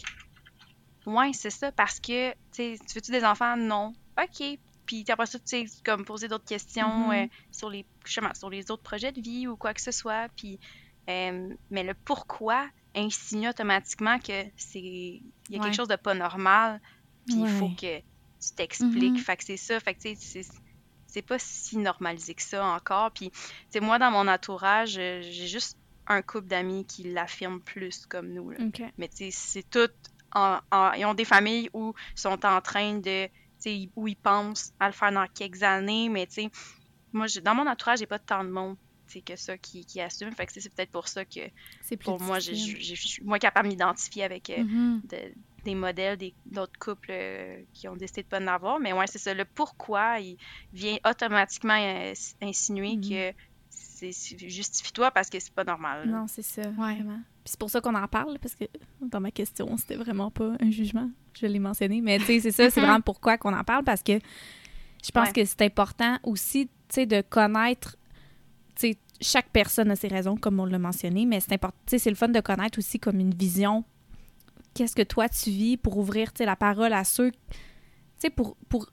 ouais, c'est ça, parce que, tu sais, tu veux-tu des enfants? Non. OK. Puis après ça, tu sais, comme poser d'autres questions Mhm. euh, sur, les, justement, sur les autres projets de vie ou quoi que ce soit. Puis, euh, mais le pourquoi insinue automatiquement que c'est il y a Ouais. quelque chose de pas normal, puis il faut que tu t'expliques. Mhm. Fait que c'est ça. Fait que, tu sais, c'est- pas si normalisé que ça encore. Puis, tu sais, moi, dans mon entourage, euh, j'ai juste un couple d'amis qui l'affirment plus comme nous. là. Mais tu sais, c'est tout. En, en- ils ont des familles où ils sont en train de. tu sais, où ils pensent à le faire dans quelques années. Mais tu sais, moi, dans mon entourage, j'ai pas tant de monde que ça qui, qui assume. Fait que c'est peut-être pour ça que pour moi, je suis moins capable de m'identifier avec euh, Mhm. de- des modèles des- d'autres couples euh, qui ont décidé de pas en avoir. Mais ouais, c'est ça. Le pourquoi, il vient automatiquement euh, insinuer Mhm. que c'est c'est- justifie-toi parce que c'est pas normal. là. Non, c'est ça, Ouais. vraiment. Puis c'est pour ça qu'on en parle, parce que dans ma question, c'était vraiment pas un jugement. Je l'ai mentionné. Mais tu sais, c'est ça, c'est vraiment pourquoi qu'on en parle, parce que je pense Ouais. que c'est important aussi, tu sais, de connaître, tu sais, chaque personne a ses raisons, comme on l'a mentionné, mais c'est important, tu sais, c'est le fun de connaître aussi comme une vision. Qu'est-ce que toi, tu vis pour ouvrir, la parole à ceux, tu sais, pour, pour,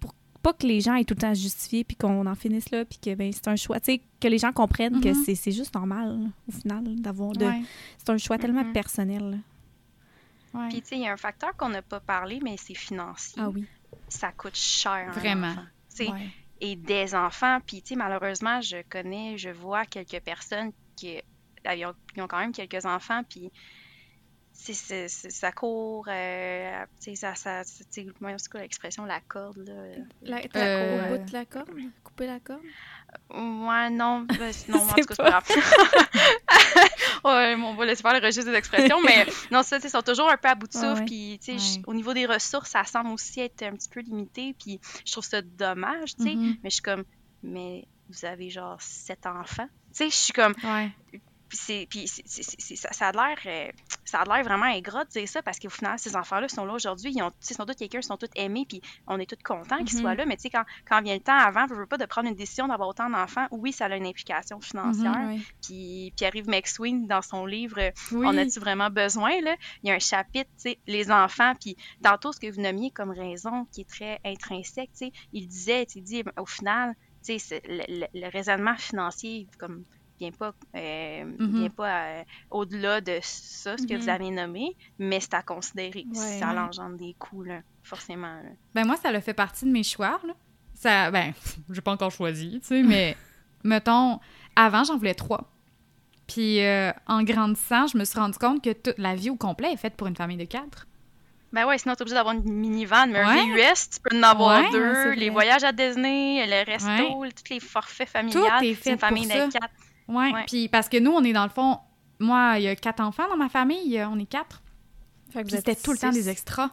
pour pas que les gens aient tout le temps à justifier, puis qu'on en finisse là, puis que, ben, c'est un choix, tu sais, que les gens comprennent que Mhm. c'est- c'est juste normal, au final, d'avoir de... Ouais. C'est un choix tellement Mhm. personnel. Ouais. Puis, tu sais, il y a un facteur qu'on n'a pas parlé, mais c'est financier. Ah oui. Ça coûte cher. Vraiment. Ouais. Et des enfants. Puis, tu sais, malheureusement, je connais, je vois quelques personnes qui ils ont, ils ont quand même quelques enfants. Puis, c'est, ça court, euh, ça, ça, c'est quoi l'expression, la corde, là? La, la euh... au bout de la corde? Couper la corde? Ouais, non, ben, non, en tout cas, c'est pas grave. ouais, on va laisser faire le registre des expressions, mais non, ça, ils sont toujours un peu à bout de souffle, puis, tu sais, au niveau des ressources, ça semble aussi être un petit peu limité, puis je trouve ça dommage, tu sais, mm-hmm. mais je suis comme, mais vous avez genre sept enfants, tu sais, je suis comme, ouais. Puis, ça, ça, a l'air euh, ça a l'air vraiment ingrat de dire ça parce qu'au final, ces enfants-là sont là aujourd'hui. Ils ont, sont tous quelqu'un, ils sont tous aimés, puis on est tous contents qu'ils soient mm-hmm. là. Mais tu sais, quand, quand vient le temps avant, je veux pas de prendre une décision d'avoir autant d'enfants, oui, ça a une implication financière. Mm-hmm, puis Pierre-Yves McSween, dans son livre On a-tu vraiment besoin, là, il y a un chapitre, tu sais, les enfants, puis tantôt, ce que vous nommiez comme raison qui est très intrinsèque, tu sais, il disait, tu dit, au final, tu sais, le, le, raisonnement financier, comme vient pas, euh, mm-hmm. pas euh, au-delà de ça, ce que vous mm-hmm. avez nommé, mais c'est à considérer. ça engendre des coûts, là, forcément. Ben moi, ça a fait partie de mes choix. Là. Ça, ben, j'ai pas encore choisi, tu sais, mais mettons, avant, j'en voulais trois. Puis euh, en grandissant, je me suis rendu compte que toute la vie au complet est faite pour une famille de quatre. Ben ouais, sinon t'es obligé d'avoir une minivan, mais un VUS, tu peux en avoir deux. les voyages à Disney, le resto, tous les forfaits familiales, c'est une famille de quatre. Oui, puis parce que nous, on est dans le fond, moi, il y a quatre enfants dans ma famille, on est quatre. Puis c'était tout le temps des extras.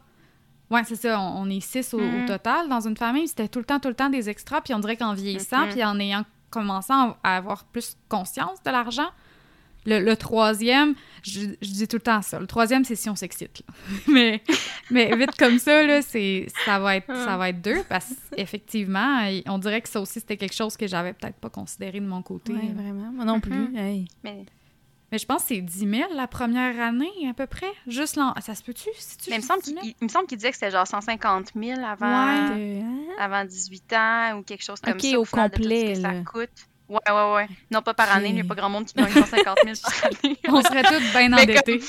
Oui, c'est ça, on, est six au, mm. total dans une famille, c'était tout le temps, tout le temps des extras, puis on dirait qu'en vieillissant, mm-hmm. puis en ayant commencé à avoir plus conscience de l'argent, le, troisième, je, dis tout le temps ça. Le troisième, c'est si on s'excite. mais, mais vite comme ça, là, ça, va être, ça va être deux parce qu'effectivement, on dirait que ça aussi, c'était quelque chose que j'avais peut-être pas considéré de mon côté. Oui, vraiment. Moi non plus. Mm-hmm. Mais... mais... je pense que c'est 10 000 la première année, à peu près. Juste là. Ça se peut-tu? Mais il me, semble qu'il, me semble qu'il disait que c'était genre 150 000 avant, avant 18 ans ou quelque chose comme ça. OK, au complet. ça coûte. Ouais, ouais, ouais. Non, pas par année, il n'y a pas grand monde qui gagne 150 000 par année. On serait tous bien endettés.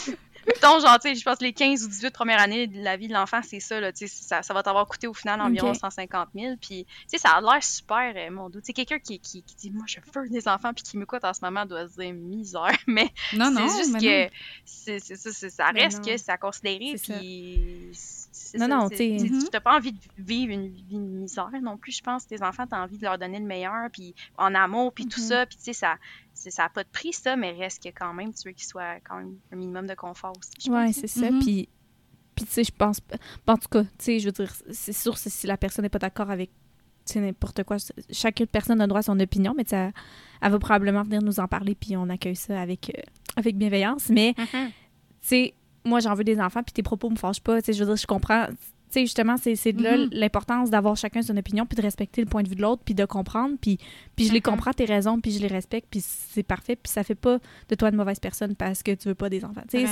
Mettons, genre, tu sais, je pense que les 15 ou 18 premières années de la vie de l'enfant, c'est ça, là, tu sais, ça, ça va t'avoir coûté au final environ 150 000. Puis, tu sais, ça a l'air super, euh, mon doux. Tu sais, quelqu'un qui, qui, qui, dit, moi, je veux des enfants, puis qui m'écoute en ce moment doit se dire misère. Mais c'est juste que c'est, c'est, ça reste que c'est à considérer, puis non, non, tu n'as Tu pas envie de vivre une vie de misère non plus, je pense. Tes enfants, tu as envie de leur donner le meilleur, puis en amour, puis tout mm-hmm. ça. Puis, tu sais, ça ça n'a pas de prix, ça, mais reste que quand même, tu veux qu'il soit quand même un minimum de confort aussi. Oui, c'est ça. Mm-hmm. Puis, puis tu sais, je pense. En tout cas, tu sais, je veux dire, c'est sûr, si la personne n'est pas d'accord avec n'importe quoi, chaque personne a droit à son opinion, mais ça, elle va probablement venir nous en parler, puis on accueille ça avec, euh, avec bienveillance. Mais, mm-hmm. tu sais, moi, j'en veux des enfants, puis tes propos me fâchent pas. Tu sais, je veux dire, je comprends. Tu sais, justement, c'est de là mm-hmm. l'importance d'avoir chacun son opinion, puis de respecter le point de vue de l'autre, puis de comprendre. Puis, puis je les mm-hmm. comprends, tes raisons, puis je les respecte, puis c'est parfait. Puis ça fait pas de toi une mauvaise personne parce que tu veux pas des enfants. Puis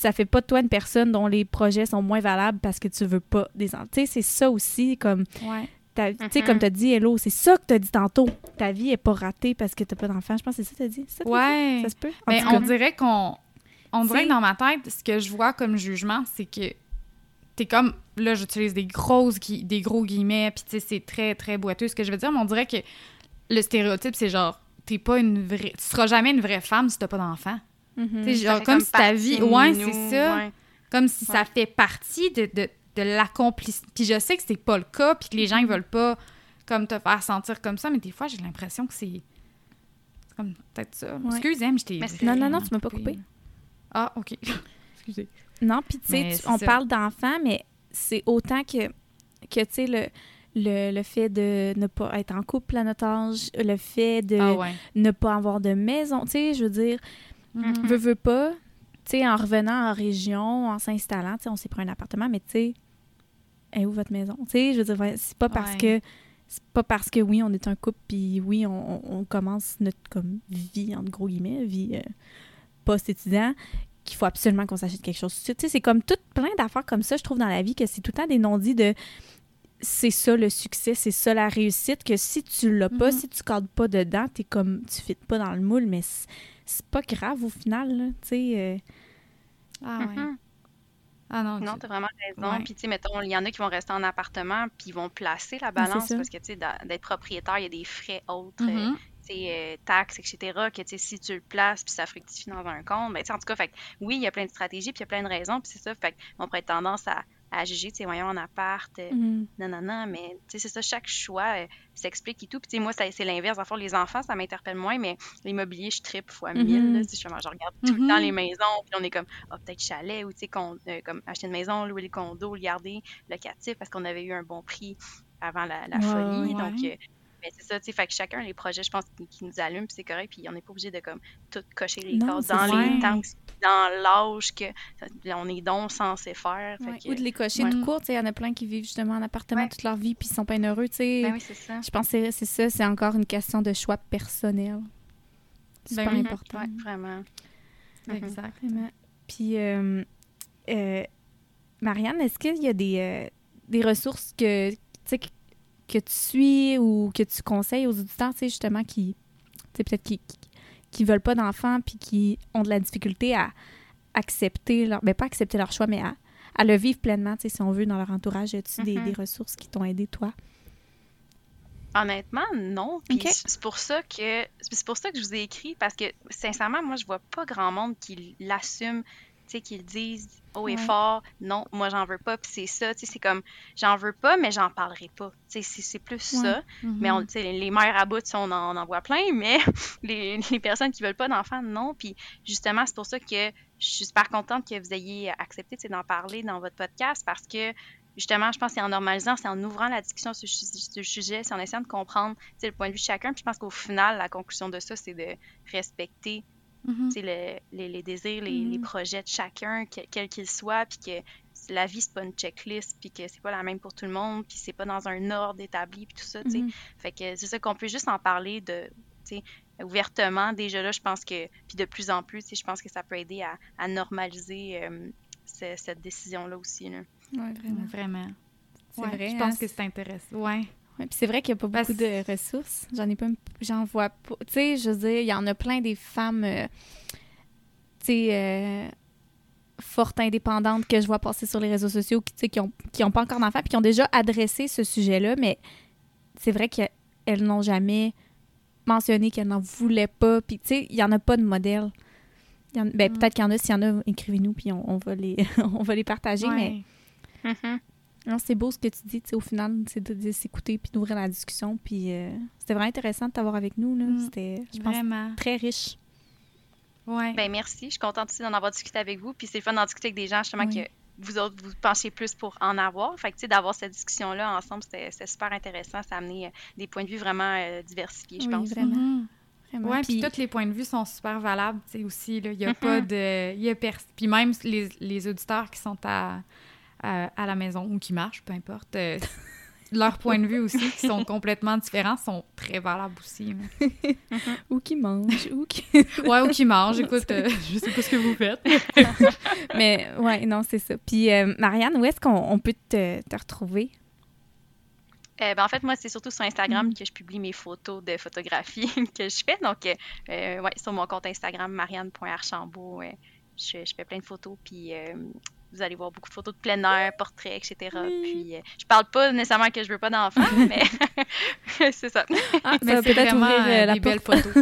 ça fait pas de toi une personne dont les projets sont moins valables parce que tu veux pas des enfants. Tu sais, c'est ça aussi, comme... Ouais. Tu sais, comme tu as dit, Hello, c'est ça que tu as dit tantôt. Ta vie est pas ratée parce que tu pas d'enfants. Je pense que c'est ça que tu as dit. Ça, ouais. Ça se peut? Mais on dirait qu'on on dirait que dans ma tête, ce que je vois comme jugement, c'est que t'es comme là j'utilise des grosses des gros guillemets puis tu sais c'est très très boiteux ce que je veux dire mais on dirait que le stéréotype c'est genre t'es pas une vraie tu seras jamais une vraie femme si t'as pas d'enfant. Mm genre comme, si ta vie ouais c'est ça. comme si ça fait partie de, de, de l'accomplissement. Puis je sais que c'est pas le cas puis que les gens ils veulent pas comme te faire sentir comme ça mais des fois j'ai l'impression que c'est comme peut-être ça. Excusez moi je t'ai non non non tu m'as pas coupé ah, OK. Excusez. Non, puis tu sais, on parle d'enfants, mais c'est autant que, que tu sais, le, le, le, fait de ne pas être en couple à notre âge, le fait de ah ne pas avoir de maison, tu sais, je veux dire, mm veux, pas, tu sais, en revenant en région, en s'installant, tu sais, on s'est pris un appartement, mais tu sais, est où votre maison? Tu sais, je veux dire, c'est pas parce que c'est pas parce que oui, on est un couple, puis oui, on, on, commence notre comme vie, entre gros guillemets, vie euh, post-étudiant qu'il faut absolument qu'on s'achète quelque chose. Tu sais, c'est comme tout plein d'affaires comme ça, je trouve, dans la vie, que c'est tout le temps des non-dits de c'est ça le succès, c'est ça la réussite, que si tu l'as pas, mm-hmm. si tu cadres pas dedans, t'es comme, tu fites pas dans le moule, mais c'est pas grave au final, tu sais. Euh. Ah ouais. Mm-hmm. Ah non, non tu as vraiment raison. Puis, tu sais, mettons, il y en a qui vont rester en appartement, puis ils vont placer la balance, parce que, tu sais, d'être propriétaire, il y a des frais autres. Euh, mm-hmm. euh, taxes, etc., que si tu le places puis ça fructifie dans un compte, ben, en tout cas, fait, oui, il y a plein de stratégies puis il y a plein de raisons, puis c'est ça, fait on pourrait être tendance à, à juger, tu sais, voyons, en appart, euh, mm-hmm. non, non, non, mais tu sais, c'est ça, chaque choix euh, s'explique et tout. Puis, tu sais, moi, c'est l'inverse. En fait, les enfants, ça m'interpelle moins, mais l'immobilier, je tripe fois mm-hmm. mille. je, je, regarde tout le temps les maisons, puis on est comme, oh, peut-être chalet, ou tu sais, euh, comme acheter une maison, louer les condos, le garder locatif, parce qu'on avait eu un bon prix avant la, folie. Donc, mais c'est ça, tu sais, fait que chacun les projets, je pense, qui, nous allument, puis c'est correct, puis on n'est pas obligé de comme tout cocher les cases dans les temps, dans l'âge que on est donc censé faire. Ou de les cocher tout court, tu sais, il y en a plein qui vivent justement en appartement toute leur vie, puis ils sont pas heureux, tu sais. Ben oui, c'est ça. Je pense que c'est ça, c'est encore une question de choix personnel. C'est ben super important. Oui, vraiment. Exactement. Puis, euh, euh, Marianne, est-ce qu'il y a des, euh, des ressources que, tu sais, que tu suis ou que tu conseilles aux auditeurs, tu sais, justement, qui, peut-être qui, qui, veulent pas d'enfants puis qui ont de la difficulté à accepter leur, ben pas accepter leur choix, mais à, à le vivre pleinement, tu sais, si on veut, dans leur entourage. As-tu des, mm-hmm. des, ressources qui t'ont aidé, toi? Honnêtement, non. c'est pour ça que c'est pour ça que je vous ai écrit parce que sincèrement, moi, je vois pas grand monde qui l'assume tu sais, qu'ils disent haut et fort, non, moi j'en veux pas, puis c'est ça, tu sais, c'est comme, j'en veux pas, mais j'en parlerai pas. Tu sais, c'est plus ça. Mm-hmm. Mais on, les mères à bout, on en, on en voit plein, mais les, les personnes qui veulent pas d'enfants, non. Puis justement, c'est pour ça que je suis super contente que vous ayez accepté d'en parler dans votre podcast parce que justement, je pense que c'est en normalisant, c'est en ouvrant la discussion sur ce sujet, c'est en essayant de comprendre le point de vue de chacun. Puis je pense qu'au final, la conclusion de ça, c'est de respecter Mm-hmm. les, les, désirs, les, les, mm-hmm. projets de chacun, quel qu'il soit, puis que la vie, c'est pas une checklist, puis que c'est pas la même pour tout le monde, puis c'est pas dans un ordre établi, puis tout ça. Mm-hmm. Fait que c'est ça qu'on peut juste en parler de, ouvertement. Déjà là, je pense que, puis de plus en plus, je pense que ça peut aider à, à normaliser euh, cette décision-là aussi. Là. Ouais, vraiment. vraiment. C'est vrai. Je pense hein, que c'est intéressant. Ouais. Ouais, puis c'est vrai qu'il n'y a pas beaucoup de ressources. J'en ai pas, j'en vois pas. Tu sais, je veux dire, il y en a plein des femmes, euh, tu sais, euh, fortes, indépendantes que je vois passer sur les réseaux sociaux, qui, tu sais, qui ont, qui ont pas encore d'enfants, puis qui ont déjà adressé ce sujet-là, mais c'est vrai qu'elles n'ont jamais mentionné qu'elles n'en voulaient pas. Puis, tu sais, il n'y en a pas de modèle. ben, mm. peut-être qu'il y en a, s'il y en a, écrivez-nous, puis on, va les, on va les partager, mais... Mm-hmm. C'est beau ce que tu dis, au final, c'est de, s'écouter puis d'ouvrir la discussion. Puis euh, c'était vraiment intéressant de t'avoir avec nous. Là. Mm, c'était, je pense, très riche. Ouais. Ben merci. Je suis contente aussi d'en avoir discuté avec vous. Puis c'est le fun d'en discuter avec des gens, justement, que vous autres, vous pensez plus pour en avoir. Fait que, tu sais, d'avoir cette discussion-là ensemble, c'était, super intéressant. Ça a amené euh, des points de vue vraiment euh, diversifiés, je pense. vraiment. Mm-hmm. Oui, puis tous les points de vue sont super valables, tu sais, aussi. Il n'y a pas de... Y a Puis même les, les auditeurs qui sont à à, la maison ou qui marchent, peu importe. Euh, leurs points de vue aussi, qui sont complètement différents, sont très valables aussi. ou qui mangent, ou qui... ouais, ou qui mangent. Écoute, euh, je sais pas ce que vous faites. Mais ouais, non, c'est ça. Puis euh, Marianne, où est-ce qu'on peut te, retrouver? ben, en fait, moi, c'est surtout sur Instagram mm. que je publie mes photos de photographie que je fais. Donc, ouais, sur mon compte Instagram, marianne.archambault, je, je, fais plein de photos. Puis, vous allez voir beaucoup de photos de plein air, portraits, etc. Puis, euh, je parle pas nécessairement que je veux pas d'enfants, mais c'est ça. Ah, mais vraiment ouvrir, euh, la belle photo.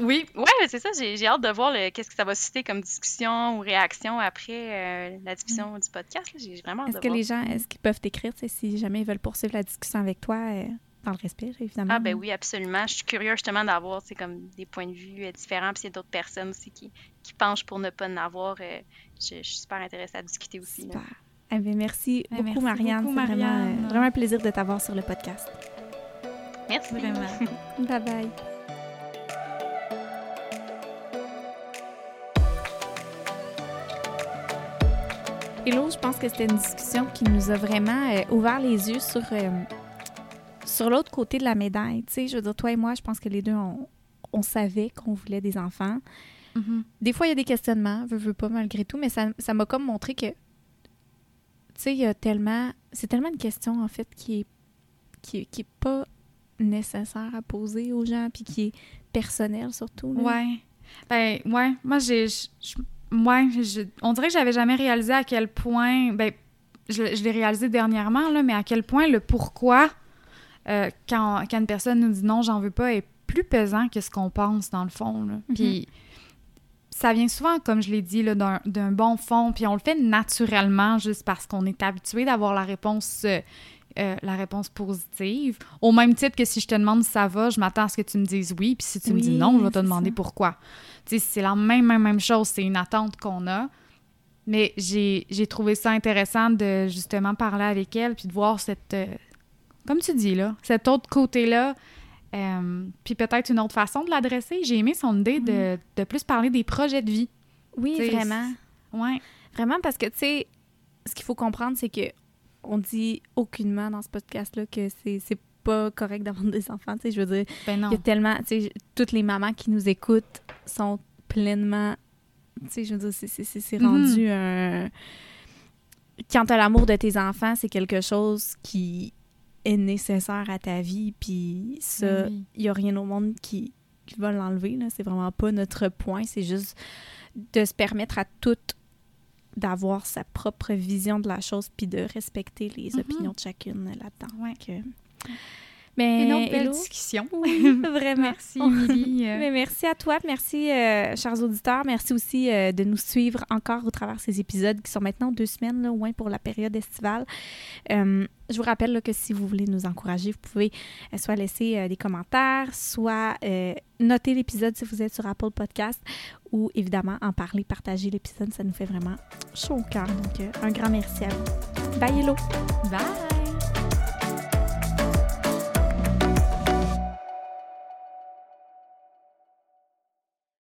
Oui, ouais, c'est ça. J'ai hâte de voir qu'est-ce que ça va susciter comme discussion ou réaction après euh, la diffusion du podcast. J'ai vraiment hâte Est-ce que les gens, est-ce qu'ils peuvent t'écrire si jamais ils veulent poursuivre la discussion avec toi dans le respect, évidemment? Ah ben oui, absolument. Je suis curieuse justement d'avoir comme des points de vue différents. Puis il y a d'autres personnes aussi qui, qui penchent pour ne pas en avoir je, suis super intéressée à discuter aussi. Super. Eh merci eh, beaucoup, Marianne. C'est vraiment, euh, vraiment, un plaisir de t'avoir sur le podcast. Merci. Vraiment. bye bye. Hello, je pense que c'était une discussion qui nous a vraiment euh, ouvert les yeux sur, euh, sur l'autre côté de la médaille. Tu sais, je veux dire, toi et moi, je pense que les deux, on, on savait qu'on voulait des enfants. Mm-hmm. Des fois, il y a des questionnements, veux, veux pas malgré tout, mais ça, m'a comme montré que, tu sais, il y a tellement. C'est tellement une question, en fait, qui est, qui, est pas nécessaire à poser aux gens, puis qui est personnelle surtout. Ouais. Ben, ouais. Moi, j'ai. Ouais, on dirait que j'avais jamais réalisé à quel point. Ben, je, l'ai réalisé dernièrement, là, mais à quel point le pourquoi, euh, quand, quand, une personne nous dit non, j'en veux pas, est plus pesant que ce qu'on pense, dans le fond. Là. Mhm. Puis ça vient souvent, comme je l'ai dit, là, d'un, d'un bon fond, puis on le fait naturellement juste parce qu'on est habitué d'avoir la réponse... euh, euh, la réponse positive. Au même titre que si je te demande si ça va, je m'attends à ce que tu me dises oui, puis si tu me dis non, je vais te demander ça. pourquoi. Tu sais, c'est la même, même, même chose, c'est une attente qu'on a. Mais j'ai j'ai trouvé ça intéressant de justement parler avec elle, puis de voir cette, comme tu dis là, cet autre côté-là, euh, puis peut-être une autre façon de l'adresser. J'ai aimé son idée de, de plus parler des projets de vie. Oui, T'sais, vraiment. Ouais. Vraiment, parce que, tu sais, ce qu'il faut comprendre, c'est que on dit aucunement dans ce podcast-là que c'est pas correct d'avoir des enfants. Tu sais, je veux dire, Ben il y a tellement, tu sais, toutes les mamans qui nous écoutent sont pleinement, tu sais, je veux dire, c'est- Mhm. rendu un... Quand t'as l'amour de tes enfants, c'est quelque chose qui est nécessaire à ta vie, puis ça, Ben Oui. il y a rien au monde qui, qui va l'enlever, là. C'est vraiment pas notre point, c'est juste de se permettre à toutes d'avoir sa propre vision de la chose, puis de respecter les Mhm. opinions de chacune là-dedans. Ouais. Mais, Une autre belle Hello? discussion. Oui, vraiment. Merci, Émilie. Euh, Mais merci à toi, merci euh, chers auditeurs, merci aussi euh, de nous suivre encore au travers ces épisodes qui sont maintenant deux semaines là, au moins pour la période estivale. Euh, je vous rappelle là, que si vous voulez nous encourager, vous pouvez soit laisser des commentaires, soit noter l'épisode si vous êtes sur Apple Podcast ou évidemment en parler, partager l'épisode, ça nous fait vraiment chaud au cœur. Donc un grand merci à vous. Bye Hello! Bye!